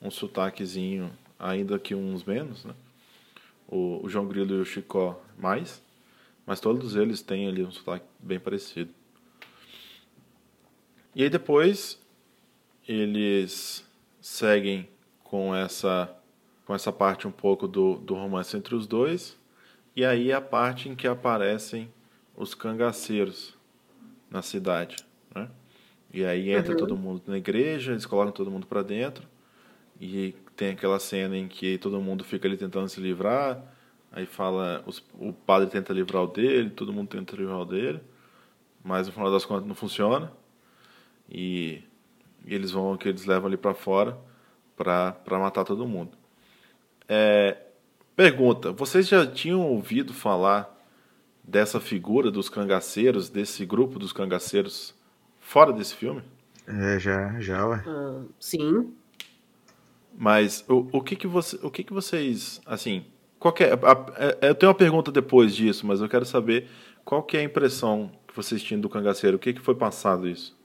um sotaquezinho, ainda que uns menos, né? O, o João Grilo e o Chicó mais, mas todos eles têm ali um sotaque bem parecido. E aí depois eles seguem com essa com essa parte um pouco do, do romance entre os dois. E aí a parte em que aparecem os cangaceiros na cidade, né? E aí entra uhum. todo mundo na igreja, eles colocam todo mundo para dentro. E tem aquela cena em que todo mundo fica ali tentando se livrar. Aí fala, os, o padre tenta livrar o dele, todo mundo tenta livrar o dele. Mas no final das contas não funciona. E, e eles vão, que eles levam ali para fora para matar todo mundo. É, pergunta, vocês já tinham ouvido falar dessa figura dos cangaceiros, desse grupo dos cangaceiros fora desse filme? É, já, já, ué. Uh, sim. Mas o, o que que você, o que que vocês, assim, qual é, a, a, eu tenho uma pergunta depois disso, mas eu quero saber qual que é a impressão que vocês tinham do cangaceiro, o que que foi passado isso?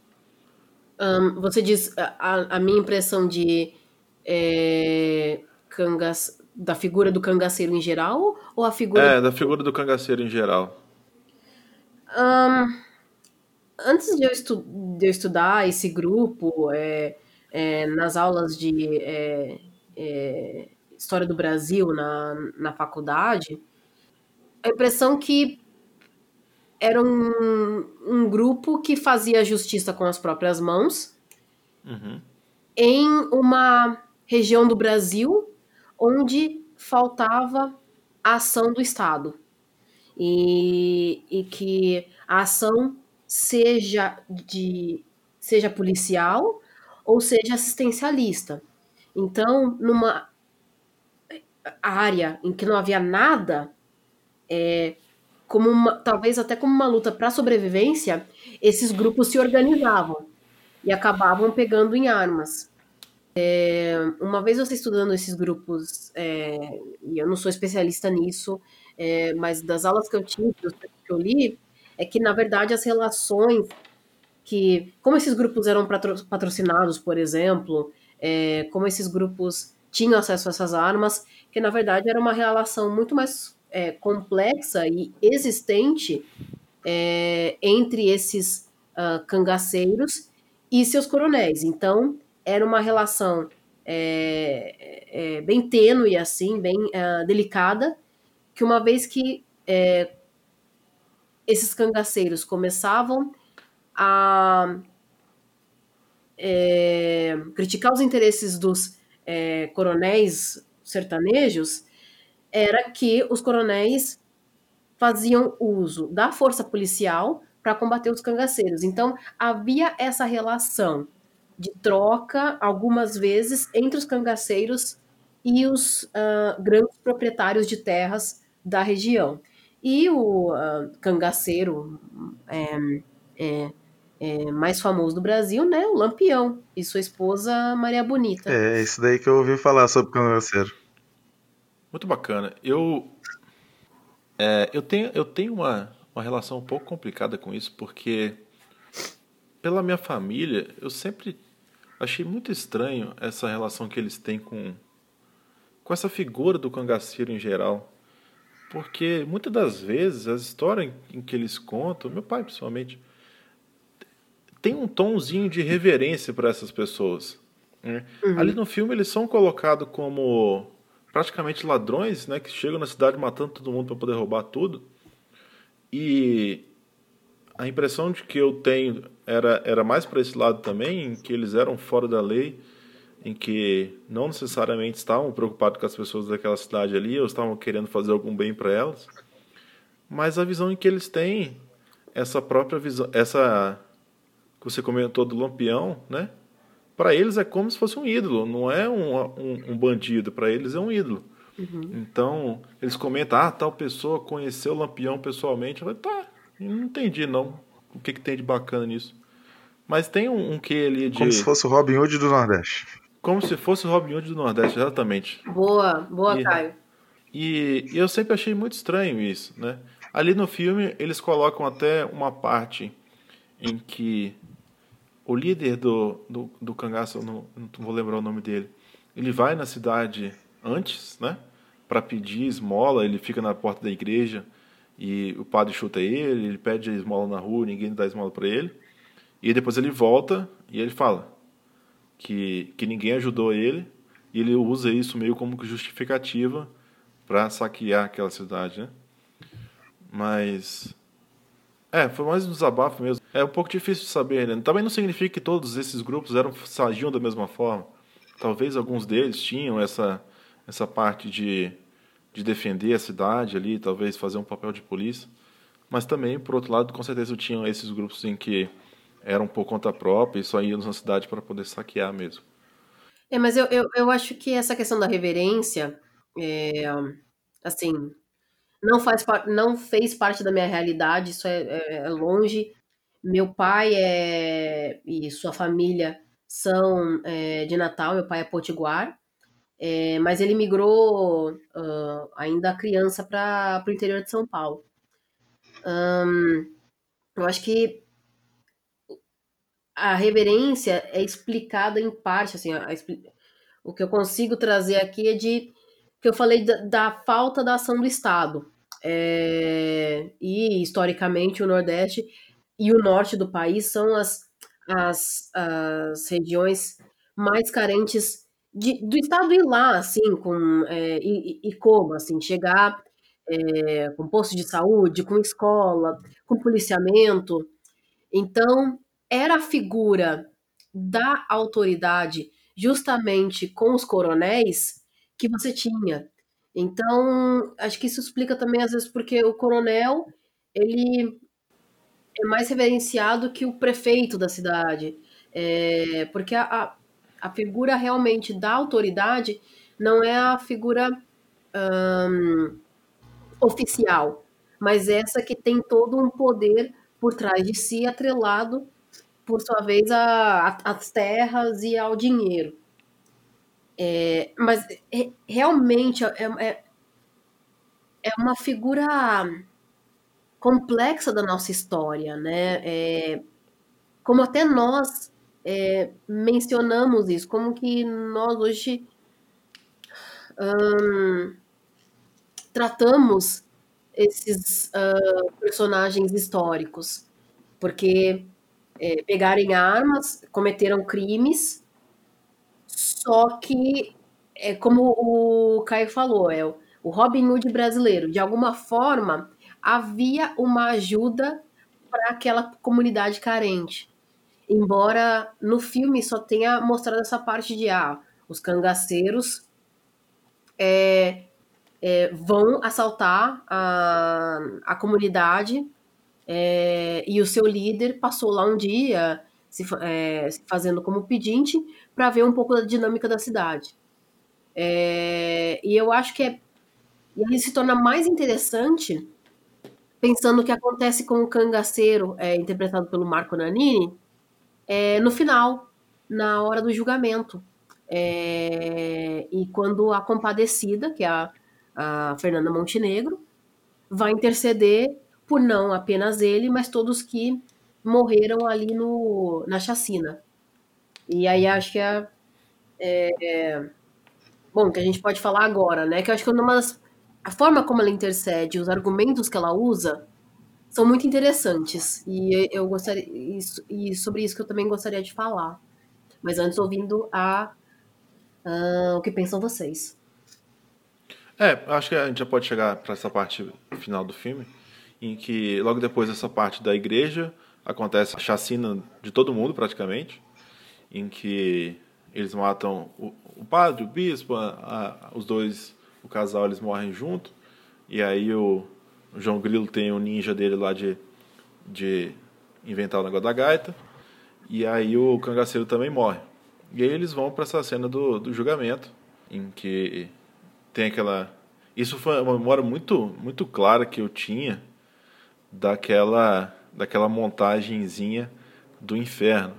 Um, você diz a, a, minha impressão de é, cangas, da figura do cangaceiro em geral ou a figura é da figura do cangaceiro em geral um, antes de eu, estu, de eu, estudar esse grupo é, é, nas aulas de é, é, história do Brasil na, na faculdade a impressão que era um, um grupo que fazia justiça com as próprias mãos uhum. em uma região do Brasil onde faltava a ação do Estado. E, e que a ação seja de seja policial ou seja assistencialista. Então, numa área em que não havia nada, é, como uma, talvez até como uma luta para sobrevivência, esses grupos se organizavam e acabavam pegando em armas. É, uma vez você estudando esses grupos, é, e eu não sou especialista nisso, é, mas das aulas que eu tive, que eu li, é que na verdade as relações que, como esses grupos eram patrocinados, por exemplo, é, como esses grupos tinham acesso a essas armas, que na verdade era uma relação muito mais é, complexa e existente é, entre esses uh, cangaceiros e seus coronéis. Então, era uma relação é, é, bem tênue, assim, bem uh, delicada, que uma vez que é, esses cangaceiros começavam a é, criticar os interesses dos é, coronéis sertanejos, era que os coronéis faziam uso da força policial para combater os cangaceiros. Então, havia essa relação de troca, algumas vezes, entre os cangaceiros e os uh, grandes proprietários de terras da região. E o uh, cangaceiro é, é, é, mais famoso do Brasil, né, o Lampião, e sua esposa Maria Bonita. É, isso daí que eu ouvi falar sobre o cangaceiro. Muito bacana. Eu, é, eu tenho, eu tenho uma, uma relação um pouco complicada com isso, porque pela minha família, eu sempre Achei muito estranho essa relação que eles têm com, com essa figura do cangaceiro em geral. Porque muitas das vezes as histórias em que eles contam, meu pai principalmente, tem um tomzinho de reverência para essas pessoas. Né? Uhum. Ali no filme eles são colocados como praticamente ladrões, né, que chegam na cidade matando todo mundo para poder roubar tudo. E a impressão de que eu tenho era, era mais para esse lado também, em que eles eram fora da lei, em que não necessariamente estavam preocupados com as pessoas daquela cidade ali, ou estavam querendo fazer algum bem para elas, mas a visão em que eles têm, essa própria visão, essa que você comentou do Lampião, né? Para eles é como se fosse um ídolo, não é um, um, um bandido, para eles é um ídolo. Uhum. Então, eles comentam, ah, tal pessoa conheceu o Lampião pessoalmente. Eu falei, tá, não entendi não o que, que tem de bacana nisso. Mas tem um, um que ali de. Como se fosse o Robin Hood do Nordeste. Como se fosse o Robin Hood do Nordeste, exatamente. Boa, boa, e, Caio. E, e eu sempre achei muito estranho isso, né? Ali no filme, eles colocam até uma parte em que o líder do, do, do cangaço, não, não vou lembrar o nome dele, ele vai na cidade antes, né? Para pedir esmola, ele fica na porta da igreja e o padre chuta ele, ele pede esmola na rua, ninguém dá esmola para ele. E depois ele volta e ele fala: que, que ninguém ajudou ele e ele usa isso meio como justificativa para saquear aquela cidade, né? Mas é, foi mais um desabafo mesmo. É um pouco difícil de saber, né? Também não significa que todos esses grupos eram agiam da mesma forma. Talvez alguns deles tinham essa essa parte de de defender a cidade ali, talvez fazer um papel de polícia. Mas também, por outro lado, com certeza tinham esses grupos em que eram por conta própria e só iam na cidade para poder saquear mesmo. É, mas eu, eu, eu acho que essa questão da reverência, é, assim, não, faz, não fez parte da minha realidade, isso é, é, é longe. Meu pai é, e sua família são é, de Natal, meu pai é potiguar, é, mas ele migrou uh, ainda criança para o interior de São Paulo. Um, eu acho que a reverência é explicada em parte, assim, a, a, o que eu consigo trazer aqui é de que eu falei da, da falta da ação do Estado. É, e historicamente o Nordeste e o Norte do país são as, as, as regiões mais carentes de, do Estado ir lá, assim, com, é, e, e, como, assim, chegar é, com posto de saúde, com escola, com policiamento. Então, era a figura da autoridade justamente com os coronéis que você tinha. Então, acho que isso explica também às vezes porque o coronel, ele é mais reverenciado que o prefeito da cidade. É, porque a, a, a, figura realmente da autoridade não é a figura hum, oficial, mas essa que tem todo um poder por trás de si, atrelado por sua vez, às terras e ao dinheiro. É, mas é, realmente é, é, é, uma figura complexa da nossa história, né? É, como até nós é, mencionamos isso, como que nós hoje tratamos esses uh, personagens históricos, porque é, pegarem armas, cometeram crimes, só que, é como o Caio falou, é o Robin Hood brasileiro. De alguma forma, havia uma ajuda para aquela comunidade carente. Embora no filme só tenha mostrado essa parte de ah, os cangaceiros é, é, vão assaltar a, a comunidade é, e o seu líder passou lá um dia se, é, se fazendo como pedinte para ver um pouco da dinâmica da cidade. É, e eu acho que é, ele se torna mais interessante pensando o que acontece com o cangaceiro, é, interpretado pelo Marco Nanini, é, no final, na hora do julgamento. É, e quando a compadecida, que é a, a Fernanda Montenegro, vai interceder por não apenas ele, mas todos que morreram ali no, na chacina. E aí acho que é, é, é bom que a gente pode falar agora, né? Que eu acho que uma das, a forma como ela intercede, os argumentos que ela usa são muito interessantes e eu gostaria e, sobre isso que eu também gostaria de falar. Mas antes ouvindo a, a o que pensam vocês. É, acho que a gente já pode chegar para essa parte final do filme em que logo depois dessa parte da igreja acontece a chacina de todo mundo praticamente, em que eles matam o, o padre, o bispo, a, a, os dois, o casal, eles morrem junto, e aí o, o João Grilo tem o ninja dele lá de, de inventar o negócio da gaita, e aí o cangaceiro também morre. E aí eles vão para essa cena do, do julgamento, em que tem aquela. Isso foi uma memória muito, muito clara que eu tinha daquela, daquela montagenzinha do inferno.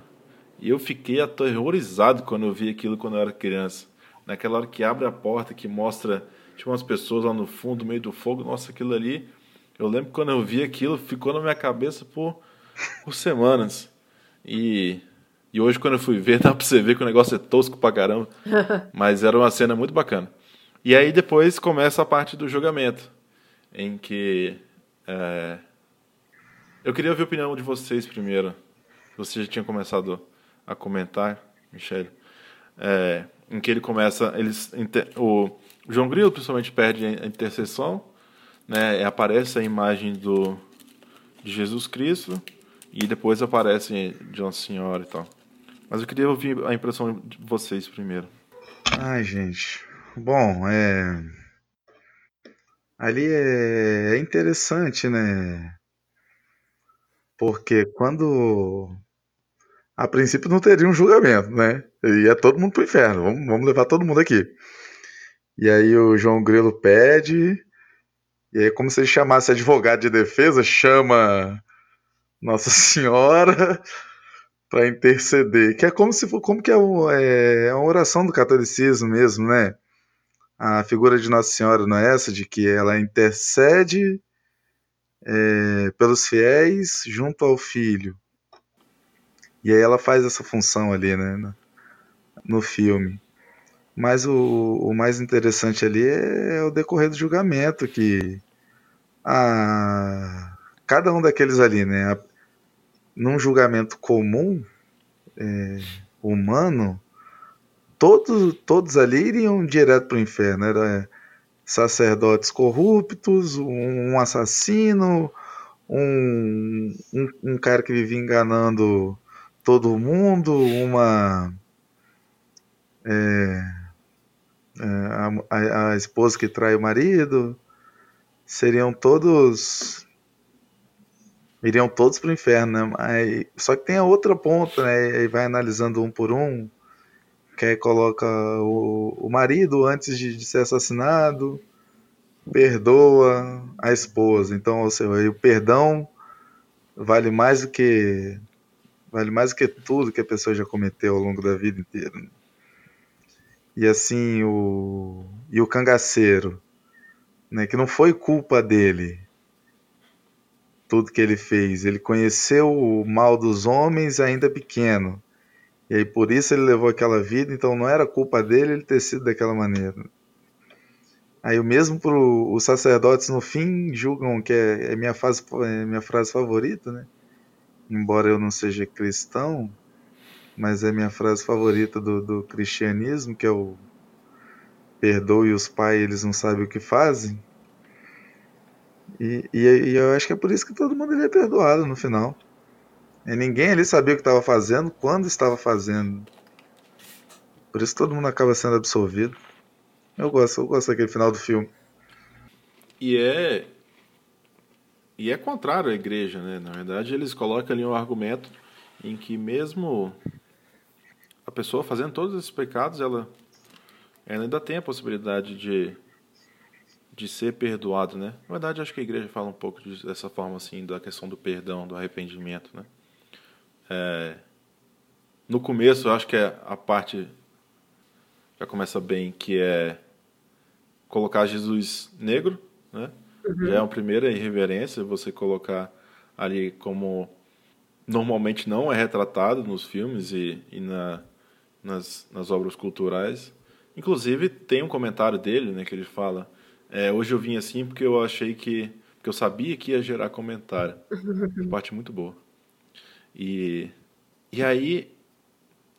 E eu fiquei aterrorizado quando eu vi aquilo quando eu era criança. Naquela hora que abre a porta, que mostra tinha umas pessoas lá no fundo, no meio do fogo. Nossa, aquilo ali. Eu lembro que quando eu vi aquilo, ficou na minha cabeça por, por semanas. E, e hoje, quando eu fui ver, dá pra você ver que o negócio é tosco pra caramba. Mas era uma cena muito bacana. E aí depois começa a parte do julgamento, em que é, eu queria ouvir a opinião de vocês primeiro. Você já tinha começado a comentar, Michele. é, em que ele começa, eles, o João Grilo principalmente perde a intercessão, né, aparece a imagem do, de Jesus Cristo e depois aparece de uma senhora e tal. Mas eu queria ouvir a impressão de vocês primeiro. Ai, gente. Bom, é. Ali é, é interessante, né? Porque quando. A princípio não teria um julgamento, né? Ia todo mundo pro inferno. Vamos, vamos levar todo mundo aqui. E aí o João Grilo pede. E aí, como se ele chamasse advogado de defesa, chama Nossa Senhora para interceder. Que é como se for, como que é, é, é uma oração do catolicismo mesmo, né? A figura de Nossa Senhora não é essa, de que ela intercede é, pelos fiéis junto ao Filho. E aí ela faz essa função ali, né, no filme. Mas o, o, mais interessante ali é, é, o decorrer do julgamento, que a, cada um daqueles ali, né, a, num julgamento comum, é, humano, todos, todos ali iriam direto para o inferno. Era sacerdotes corruptos, um assassino, um, um, um cara que vivia enganando todo mundo, uma. É, é, a, a, esposa que trai o marido, seriam todos iriam todos para o inferno, né? Aí, só que tem a outra ponta, né? E vai analisando um por um, que aí coloca o, o marido antes de, de, ser assassinado, perdoa a esposa. Então, ou seja, o perdão vale mais do que vale mais do que tudo que a pessoa já cometeu ao longo da vida inteira. Né? E assim, o e o cangaceiro, né, que não foi culpa dele, tudo que ele fez. Ele conheceu o mal dos homens ainda pequeno. E aí por isso ele levou aquela vida, então não era culpa dele ele ter sido daquela maneira. Aí o mesmo para os sacerdotes no fim julgam que é, é minha, fase, é minha frase favorita, né? Embora eu não seja cristão, mas é minha frase favorita do, do cristianismo, que é o perdoe os pais, eles não sabem o que fazem. E, e, e, eu acho que é por isso que todo mundo ele é perdoado no final. E ninguém ali sabia o que estava fazendo, quando estava fazendo. Por isso todo mundo acaba sendo absolvido. Eu gosto, eu gosto daquele final do filme. E é. E é contrário à igreja, né? Na verdade, eles colocam ali um argumento em que mesmo a pessoa fazendo todos esses pecados, ela, ela ainda tem a possibilidade de de ser perdoado, né? Na verdade, acho que a igreja fala um pouco dessa forma assim da questão do perdão, do arrependimento, né? É, no começo, eu acho que é a parte já começa bem, que é colocar Jesus negro, né? Uhum. Já é uma primeira irreverência você colocar ali como normalmente não é retratado nos filmes e, e na, nas, nas obras culturais. Inclusive tem um comentário dele, né, que ele fala é, hoje eu vim assim porque eu achei que. Porque eu sabia que ia gerar comentário. Parte muito boa. E, e aí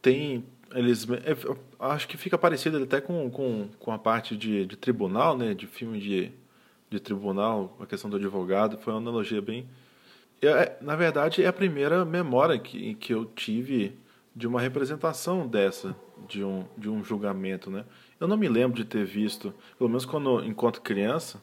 tem. Eles, é, acho que fica parecido até com, com, com a parte de, de tribunal, né? De filme de, de tribunal, a questão do advogado. Foi uma analogia bem. É, na verdade, é a primeira memória que, que eu tive de uma representação dessa, de um, de um julgamento, né? Eu não me lembro de ter visto, pelo menos quando enquanto criança,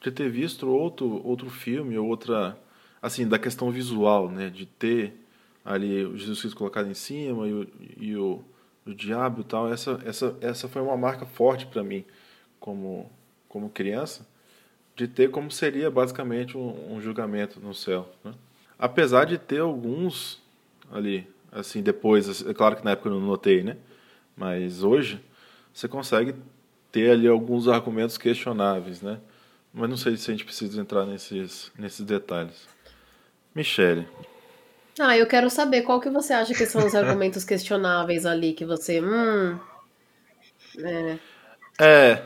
de ter visto outro outro filme ou outra assim da questão visual, né, de ter ali o Jesus Cristo colocado em cima e o, e o, o diabo e tal. Essa essa essa foi uma marca forte para mim como como criança de ter como seria basicamente um, um julgamento no céu, né? Apesar de ter alguns ali assim depois, é claro que na época eu não notei, né? Mas hoje você consegue ter ali alguns argumentos questionáveis, né? Mas não sei se a gente precisa entrar nesses, nesses detalhes. Michele. Ah, eu quero saber qual que você acha que são os argumentos questionáveis ali que você. Hum. É. é.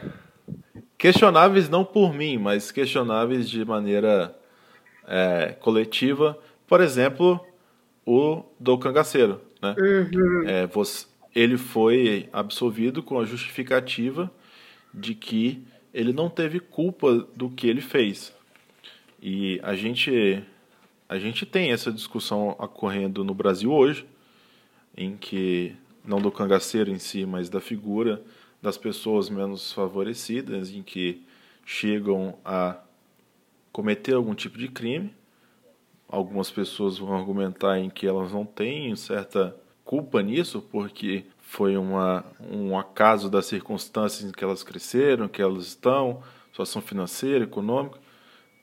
Questionáveis não por mim, mas questionáveis de maneira é, coletiva. Por exemplo, o do cangaceiro. Né? Uhum. É, você, ele foi absolvido com a justificativa de que ele não teve culpa do que ele fez. E a gente a gente tem essa discussão ocorrendo no Brasil hoje, em que não do cangaceiro em si, mas da figura das pessoas menos favorecidas, em que chegam a cometer algum tipo de crime. Algumas pessoas vão argumentar em que elas não têm certa culpa nisso, porque foi uma, um acaso das circunstâncias em que elas cresceram, que elas estão, situação financeira, econômica.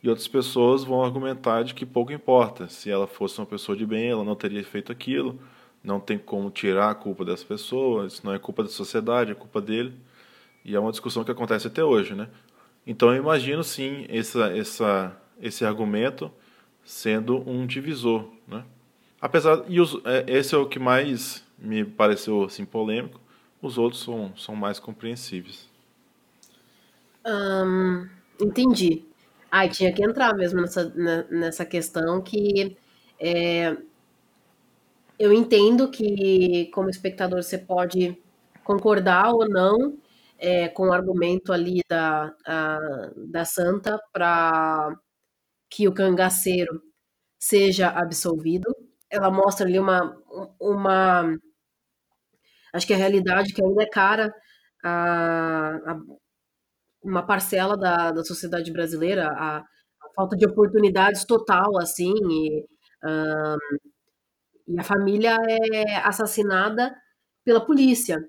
E outras pessoas vão argumentar de que pouco importa. Se ela fosse uma pessoa de bem, ela não teria feito aquilo. Não tem como tirar a culpa dessa pessoa. Isso não é culpa da sociedade, é culpa dele. E é uma discussão que acontece até hoje, né? Então eu imagino sim essa, essa, esse argumento sendo um divisor, né? Apesar e os, é, esse é o que mais me pareceu assim polêmico. Os outros são, são mais compreensíveis. Hum, entendi. Ai, tinha que entrar mesmo nessa, nessa questão que é, eu entendo que, como espectador, você pode concordar ou não é, com o argumento ali da, a, da Santa para que o cangaceiro seja absolvido. Ela mostra ali uma, uma acho que a realidade que ainda é cara a, a uma parcela da, da sociedade brasileira, a, a, falta de oportunidades total, assim, e, um, e a família é assassinada pela polícia.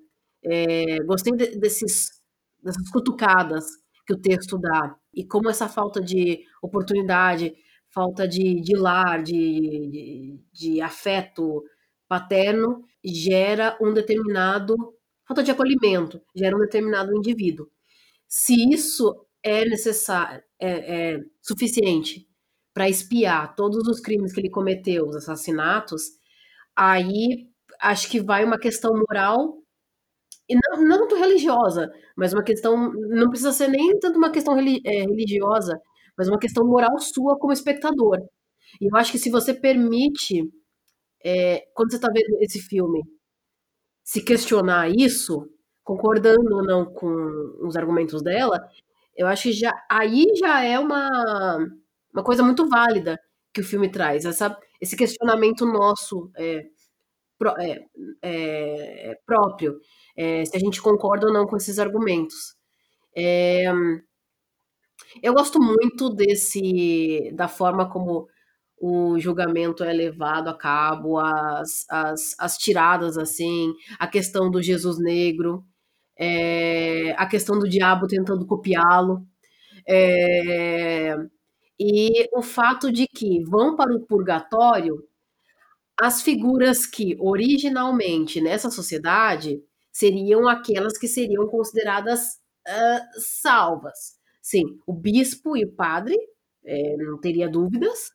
É, gostei de, desses, dessas cutucadas que o texto dá, e como essa falta de oportunidade, falta de, de lar, de, de, de afeto paterno, gera um determinado falta de acolhimento, gera um determinado indivíduo. Se isso é necessário, é, é suficiente para espiar todos os crimes que ele cometeu, os assassinatos, aí acho que vai uma questão moral e não, não tanto religiosa, mas uma questão não precisa ser nem tanto uma questão é, religiosa, mas uma questão moral sua como espectador. E eu acho que se você permite, é, quando você está vendo esse filme, se questionar isso, concordando ou não com os argumentos dela, eu acho que já aí já é uma, uma coisa muito válida que o filme traz, essa, esse questionamento nosso é, é, é, próprio, é, se a gente concorda ou não com esses argumentos. É, eu gosto muito desse da forma como o julgamento é levado a cabo, as, as, as tiradas assim, a questão do Jesus negro, é, a questão do diabo tentando copiá-lo, é, e o fato de que vão para o purgatório as figuras que originalmente nessa sociedade seriam aquelas que seriam consideradas uh, salvas. Sim, o bispo e o padre, é, não teria dúvidas,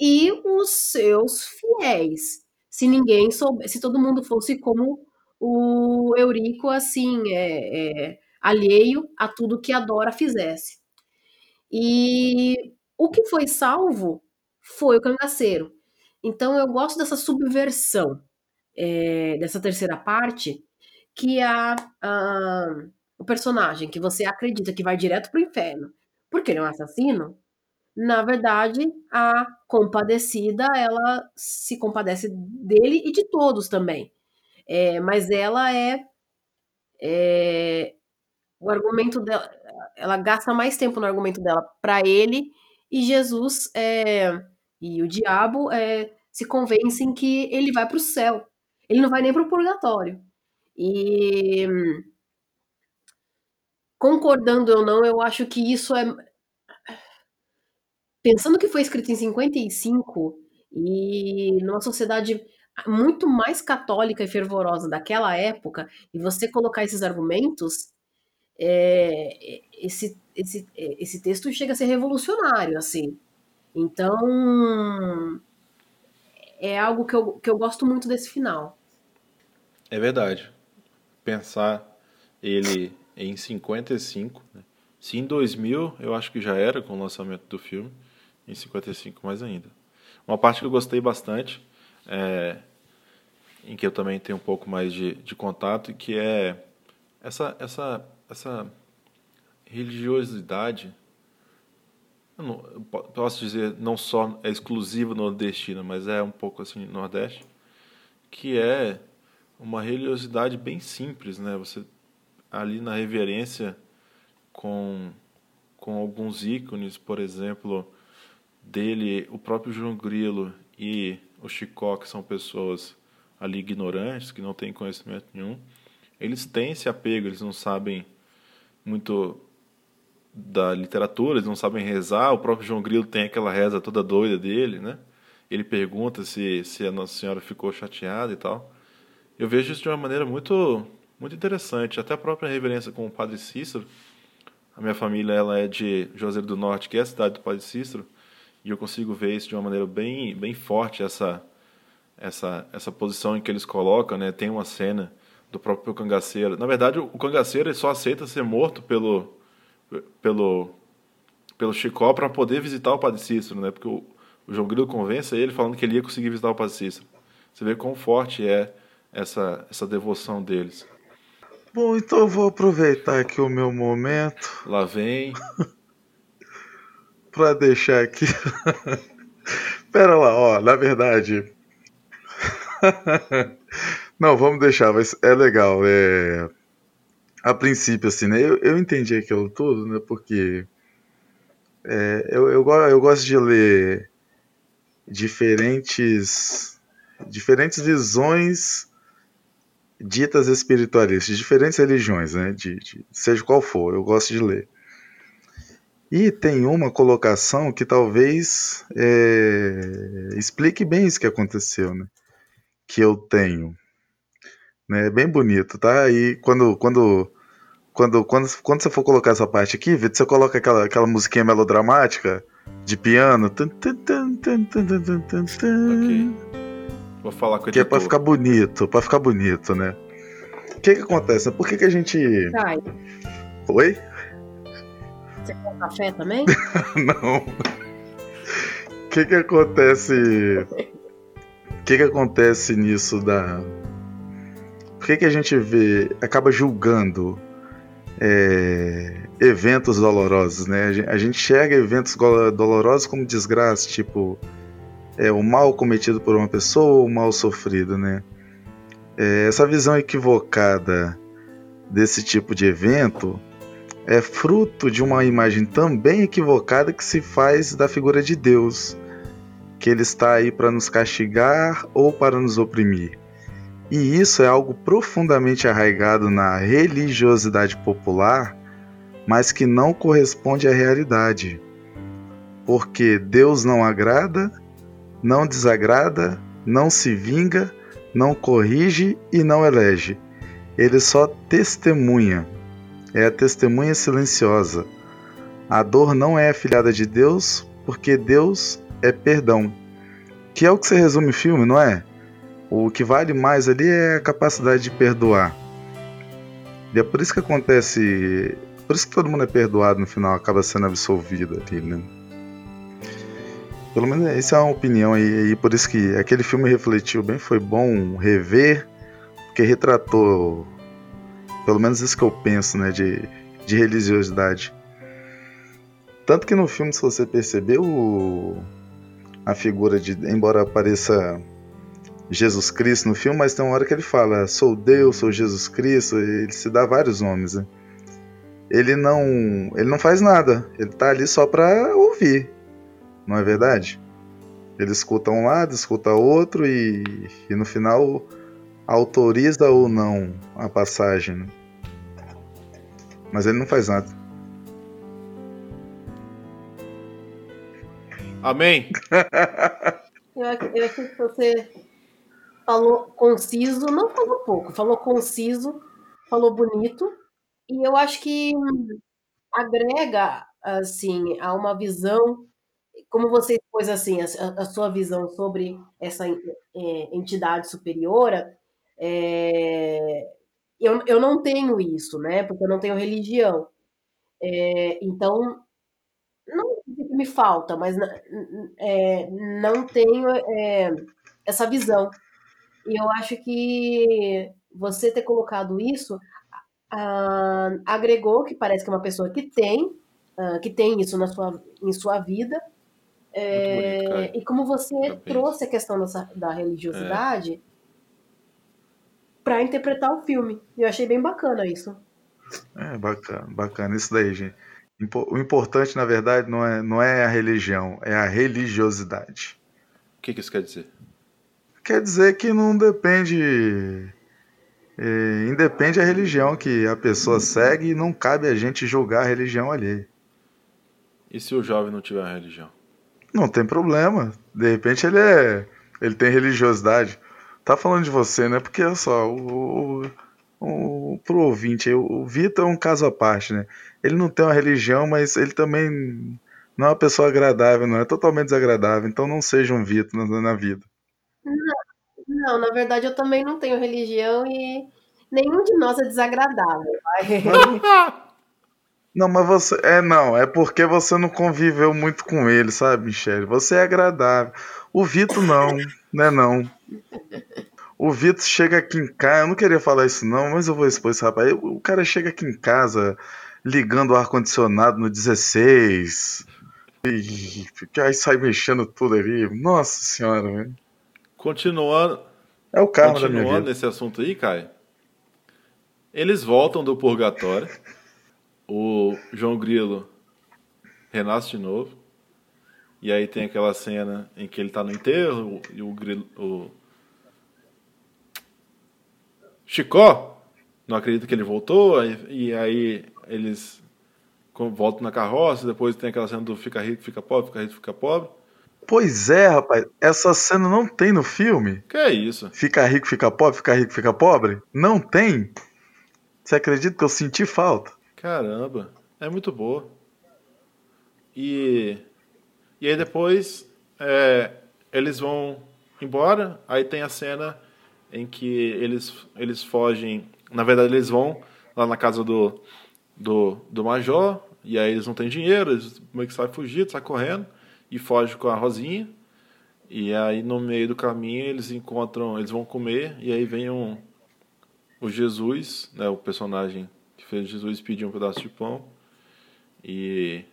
e os seus fiéis. Se ninguém soubesse, se todo mundo fosse como o Eurico, assim, é, é, alheio a tudo que a Dora fizesse. E o que foi salvo foi o cangaceiro. Então eu gosto dessa subversão é, dessa terceira parte, que a, a, o personagem que você acredita que vai direto para o inferno, porque ele é um assassino, na verdade, a compadecida, ela se compadece dele e de todos também. É, mas ela é, é, o argumento dela, ela gasta mais tempo no argumento dela para ele e Jesus é, e o diabo é, se convencem que ele vai para o céu. Ele não vai nem para o purgatório. E concordando ou não, eu acho que isso é pensando que foi escrito em 55 e numa sociedade muito mais católica e fervorosa daquela época, e você colocar esses argumentos, é, esse, esse, esse texto chega a ser revolucionário, assim. Então, é algo que eu, que eu gosto muito desse final. É verdade. Pensar ele em 55, né? se em 2000 eu acho que já era com o lançamento do filme, em 55 mais ainda. Uma parte que eu gostei bastante é em que eu também tenho um pouco mais de, de contato, que é essa, essa, essa religiosidade, não, posso dizer, não só é exclusiva nordestina, mas é um pouco assim nordeste, que é uma religiosidade bem simples, né? Você ali na reverência com com alguns ícones, por exemplo, dele, o próprio João Grilo e o Chicó, que são pessoas ali ignorantes, que não têm conhecimento nenhum, eles têm esse apego, eles não sabem muito da literatura, eles não sabem rezar. O próprio João Grilo tem aquela reza toda doida dele, né? Ele pergunta se, se a Nossa Senhora ficou chateada e tal. Eu vejo isso de uma maneira muito muito interessante. Até a própria reverência com o Padre Cícero. A minha família ela é de Juazeiro do Norte, que é a cidade do Padre Cícero, e eu consigo ver isso de uma maneira bem bem forte essa essa essa posição em que eles colocam, né? Tem uma cena do próprio cangaceiro. Na verdade, o cangaceiro só aceita ser morto pelo pelo pelo Chicó para poder visitar o Padre Cícero, né? Porque o, o João Grilo convence ele falando que ele ia conseguir visitar o Padre Cícero. Você vê quão forte é essa essa devoção deles. Bom, então eu vou aproveitar aqui o meu momento. Lá vem. para deixar aqui. Pera lá, ó, na verdade. Não, vamos deixar, mas é legal. É... A princípio, assim, né? Eu, eu entendi aquilo tudo, né? Porque é, eu, eu, eu gosto de ler diferentes, diferentes visões ditas espiritualistas, diferentes religiões, né? De, de, seja qual for, eu gosto de ler. E tem uma colocação que talvez é, explique bem isso que aconteceu, né? Que eu tenho. Né? É bem bonito, tá? E quando, quando, quando, quando, quando você for colocar essa parte aqui, Vitor, você coloca aquela, aquela musiquinha melodramática de piano. Ok. Vou falar com o Que é pra ficar bonito, pra ficar bonito, né? O que que acontece? Por que que a gente... Sai. Oi? Você quer café também? Não. O que que acontece... O que que acontece nisso da... Por que que a gente vê... Acaba julgando é, eventos dolorosos, né? A gente, enxerga eventos dolorosos como desgraça, tipo é, o mal cometido por uma pessoa ou o mal sofrido, né? É, essa visão equivocada desse tipo de evento é fruto de uma imagem também equivocada que se faz da figura de Deus, que ele está aí para nos castigar ou para nos oprimir. E isso é algo profundamente arraigado na religiosidade popular, mas que não corresponde à realidade. Porque Deus não agrada, não desagrada, não se vinga, não corrige e não elege. Ele só testemunha. É a testemunha silenciosa. A dor não é afilhada de Deus, porque Deus é perdão. Que é o que se resume o filme, não é? O que vale mais ali é a capacidade de perdoar. E é por isso que acontece. Por isso que todo mundo é perdoado no final, acaba sendo absolvido ali, né? Pelo menos essa é uma opinião aí, e por isso que aquele filme refletiu bem, foi bom rever, porque retratou, pelo menos isso que eu penso, né, de, de religiosidade. Tanto que no filme, se você percebeu, a figura de, embora pareça Jesus Cristo no filme, mas tem uma hora que ele fala: sou Deus, sou Jesus Cristo, ele se dá vários nomes. Né? Ele não, ele não faz nada, ele está ali só para ouvir, não é verdade? Ele escuta um lado, escuta outro e, e no final autoriza ou não a passagem. Né? Mas ele não faz nada. Amém. eu, eu acho que você falou conciso, não falou pouco, falou conciso, falou bonito, e eu acho que agrega, assim, a uma visão, como você expôs, assim, a, a sua visão sobre essa é, entidade superiora, é, eu, eu não tenho isso, né, porque eu não tenho religião, é, então, não me falta, mas é, não tenho é, essa visão E eu acho que você ter colocado isso uh, agregou que parece que é uma pessoa que tem, uh, que tem isso na sua, em sua vida. É, bonito, e como você Parabéns. trouxe a questão dessa, da religiosidade é. para interpretar o filme. Eu achei bem bacana isso. É, bacana, bacana. Isso daí, gente. O importante, na verdade, não é, não é a religião, é a religiosidade. O que, que isso quer dizer? Quer dizer que não depende é, independe a religião que a pessoa segue e não cabe a gente julgar a religião alheia. E se o jovem não tiver uma religião? Não tem problema. De repente ele é. ele tem religiosidade. Tá falando de você, né? Porque olha só, o, o, o, pro ouvinte, o Vitor é um caso à parte, né? Ele não tem uma religião, mas ele também não é uma pessoa agradável, não é totalmente desagradável. Então não seja um Vitor na, na vida. Não, não, na verdade eu também não tenho religião e nenhum de nós é desagradável. Não, mas você. É, não, é porque você não conviveu muito com ele, sabe, Michele? Você é agradável. O Vitor não, né? Não. O Vitor chega aqui em casa. Eu não queria falar isso, não, mas eu vou expor esse rapaz. O cara chega aqui em casa ligando o ar-condicionado no 16. E aí sai mexendo tudo ali. Nossa senhora, velho. Continuando. É o carro Continuando nesse assunto aí, Caio. Eles voltam do purgatório. O João Grilo renasce de novo. E aí tem aquela cena em que ele tá no enterro e o Grilo. O... Chicó não acredita que ele voltou. E aí eles voltam na carroça. Depois tem aquela cena do fica rico, fica pobre, fica rico, fica pobre. Pois é, rapaz. Essa cena não tem no filme. Que é isso? Fica rico, fica pobre, fica rico, fica pobre? Não tem. Você acredita que eu senti falta? Caramba, é muito boa. E, e aí depois é, eles vão embora, aí tem a cena em que eles, eles fogem. Na verdade, eles vão lá na casa do, do, do Major, e aí eles não têm dinheiro, eles meio que saem fugindo, saem correndo e foge com a Rosinha. E aí no meio do caminho eles encontram, eles vão comer e aí vem um, o Jesus, né, o personagem que fez Jesus pedir um pedaço de pão e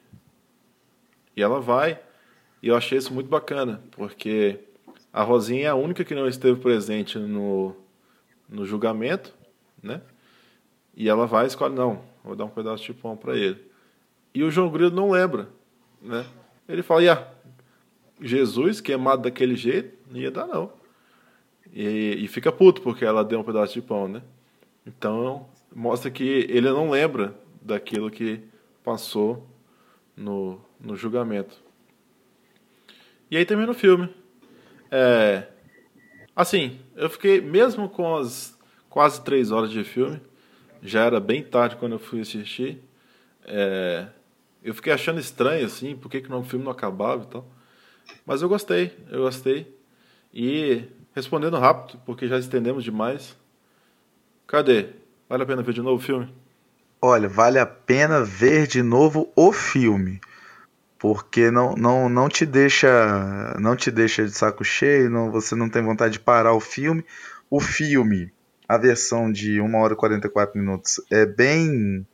e ela vai e eu achei isso muito bacana porque a Rosinha é a única que não esteve presente no, no julgamento, né? E ela vai e escolhe não, vou dar um pedaço de pão para ele. E o João Grilo não lembra, né? Ele fala, ia, Jesus, queimado daquele jeito, não ia dar não. E, e fica puto porque ela deu um pedaço de pão, né? Então, mostra que ele não lembra daquilo que passou no, no julgamento. E aí termina o filme. É, assim, eu fiquei, mesmo com as quase três horas de filme, já era bem tarde quando eu fui assistir, é, eu fiquei achando estranho, assim, por que, que o filme não acabava e tal. Mas eu gostei, eu gostei. E respondendo rápido, porque já estendemos demais. Cadê? Vale a pena ver de novo o filme? Olha, vale a pena ver de novo o filme. Porque não, não, não te deixa não te deixa de saco cheio, não, você não tem vontade de parar o filme. O filme, a versão de 1 hora e 44 minutos, é bem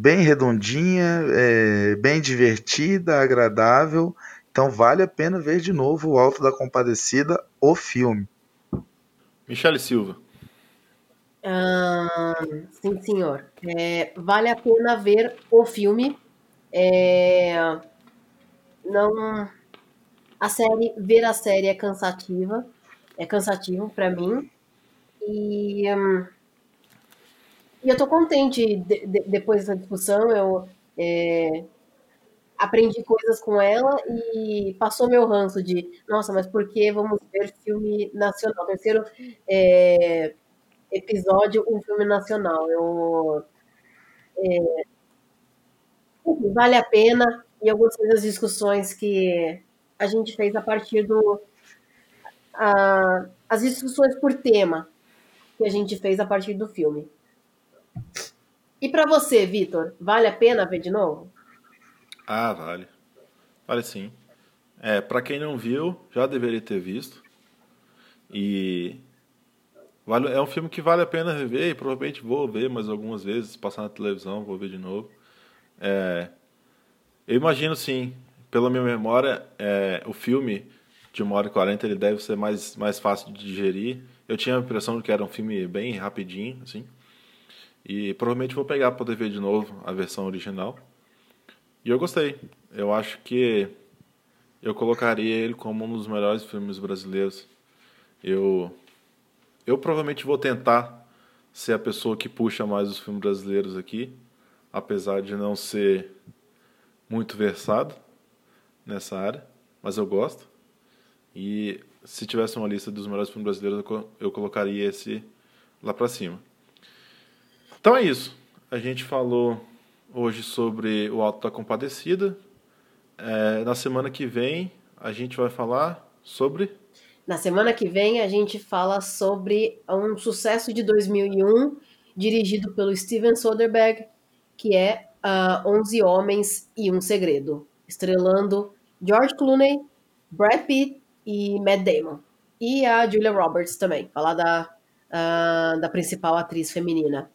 bem redondinha, é, bem divertida, agradável. Então vale a pena ver de novo o Alto da Compadecida, o filme. Michele Silva. sim, senhor. É, vale a pena ver o filme. É, não, a série, ver a série é cansativa, é cansativo para mim. E hum, e eu tô contente, de, de, depois dessa discussão, eu é, aprendi coisas com ela e passou meu ranço de, nossa, mas por que vamos ver filme nacional? Terceiro é, episódio, um filme nacional. Eu, é, vale a pena e eu gostei das discussões que a gente fez a partir do. A, as discussões por tema que a gente fez a partir do filme. E para você, Vitor, vale a pena ver de novo? Ah, vale. Vale sim. É, para quem não viu, já deveria ter visto. E Vale, é um filme que vale a pena rever e provavelmente vou ver mais algumas vezes, passar na televisão, vou ver de novo. É, eu imagino sim, pela minha memória, é, o filme de uma hora e quarenta ele deve ser mais, mais fácil de digerir. Eu tinha a impressão de que era um filme bem rapidinho, assim. E provavelmente vou pegar para poder ver de novo a versão original. E eu gostei. Eu acho que eu colocaria ele como um dos melhores filmes brasileiros. Eu eu provavelmente vou tentar ser a pessoa que puxa mais os filmes brasileiros aqui, apesar de não ser muito versado nessa área, mas eu gosto. E se tivesse uma lista dos melhores filmes brasileiros, eu colocaria esse lá para cima. Então é isso. A gente falou hoje sobre o Alto da Compadecida. É, na semana que vem a gente vai falar sobre. Na semana que vem a gente fala sobre um sucesso de 2001 dirigido pelo Steven Soderbergh, que é uh, 11 Homens e um Segredo, estrelando George Clooney, Brad Pitt e Matt Damon. E a Julia Roberts também, falar da, uh, da principal atriz feminina.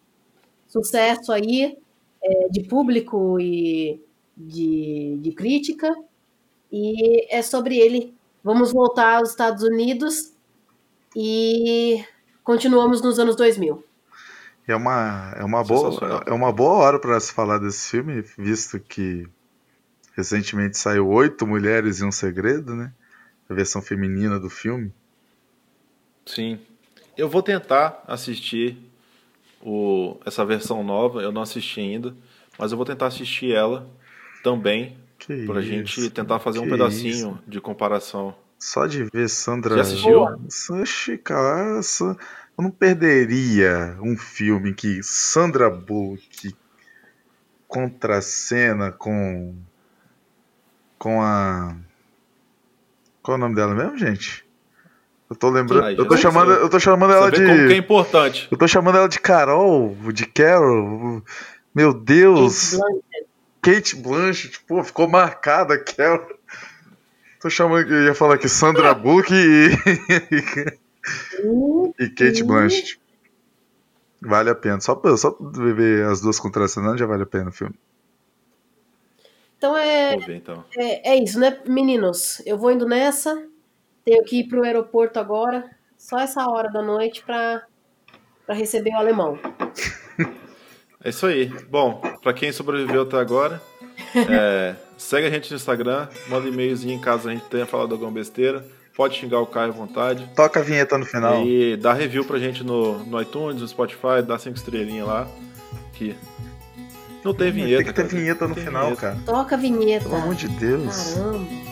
Sucesso aí é, de público e de, de crítica. E é sobre ele. Vamos voltar aos Estados Unidos e continuamos nos anos 2000. É uma, é uma, boa, é uma boa hora para se falar desse filme, visto que recentemente saiu Oito Mulheres e um Segredo, né? A versão feminina do filme. Sim. Eu vou tentar assistir o, essa versão nova, eu não assisti ainda, mas eu vou tentar assistir ela também, pra isso, gente tentar fazer um pedacinho isso. de comparação. Só de ver Sandra. Já assistiu? Oxi, cara, eu não perderia um filme que Sandra Bullock contracena com. com a. Qual é o nome dela mesmo, gente? Eu tô lembrando. eu, tô chamando, eu tô chamando ela de. Como que é importante. Eu tô chamando ela de Carol, de Carol. Meu Deus. Kate Blanchett, pô, ficou marcada Carol. Tô chamando. Eu ia falar aqui Sandra Bullock e. e Kate Blanchett. Vale a pena. Só, só ver as duas contracenando já vale a pena o filme. Então é, ver, então. é. É isso, né, meninos? Eu vou indo nessa. Tenho que ir pro aeroporto agora. Só essa hora da noite pra, pra receber o alemão. É isso aí. Bom, para quem sobreviveu até agora, é, segue a gente no Instagram, manda e-mailzinho em caso a gente tenha falado alguma besteira. Pode xingar o Caio à vontade. Toca a vinheta no final. E dá review pra gente no, no iTunes, no Spotify, dá cinco estrelinhas lá. Que não tem vinheta. Tem que ter cara. vinheta no final, vinheta. cara. Toca a vinheta. Pelo amor de Deus. Caramba.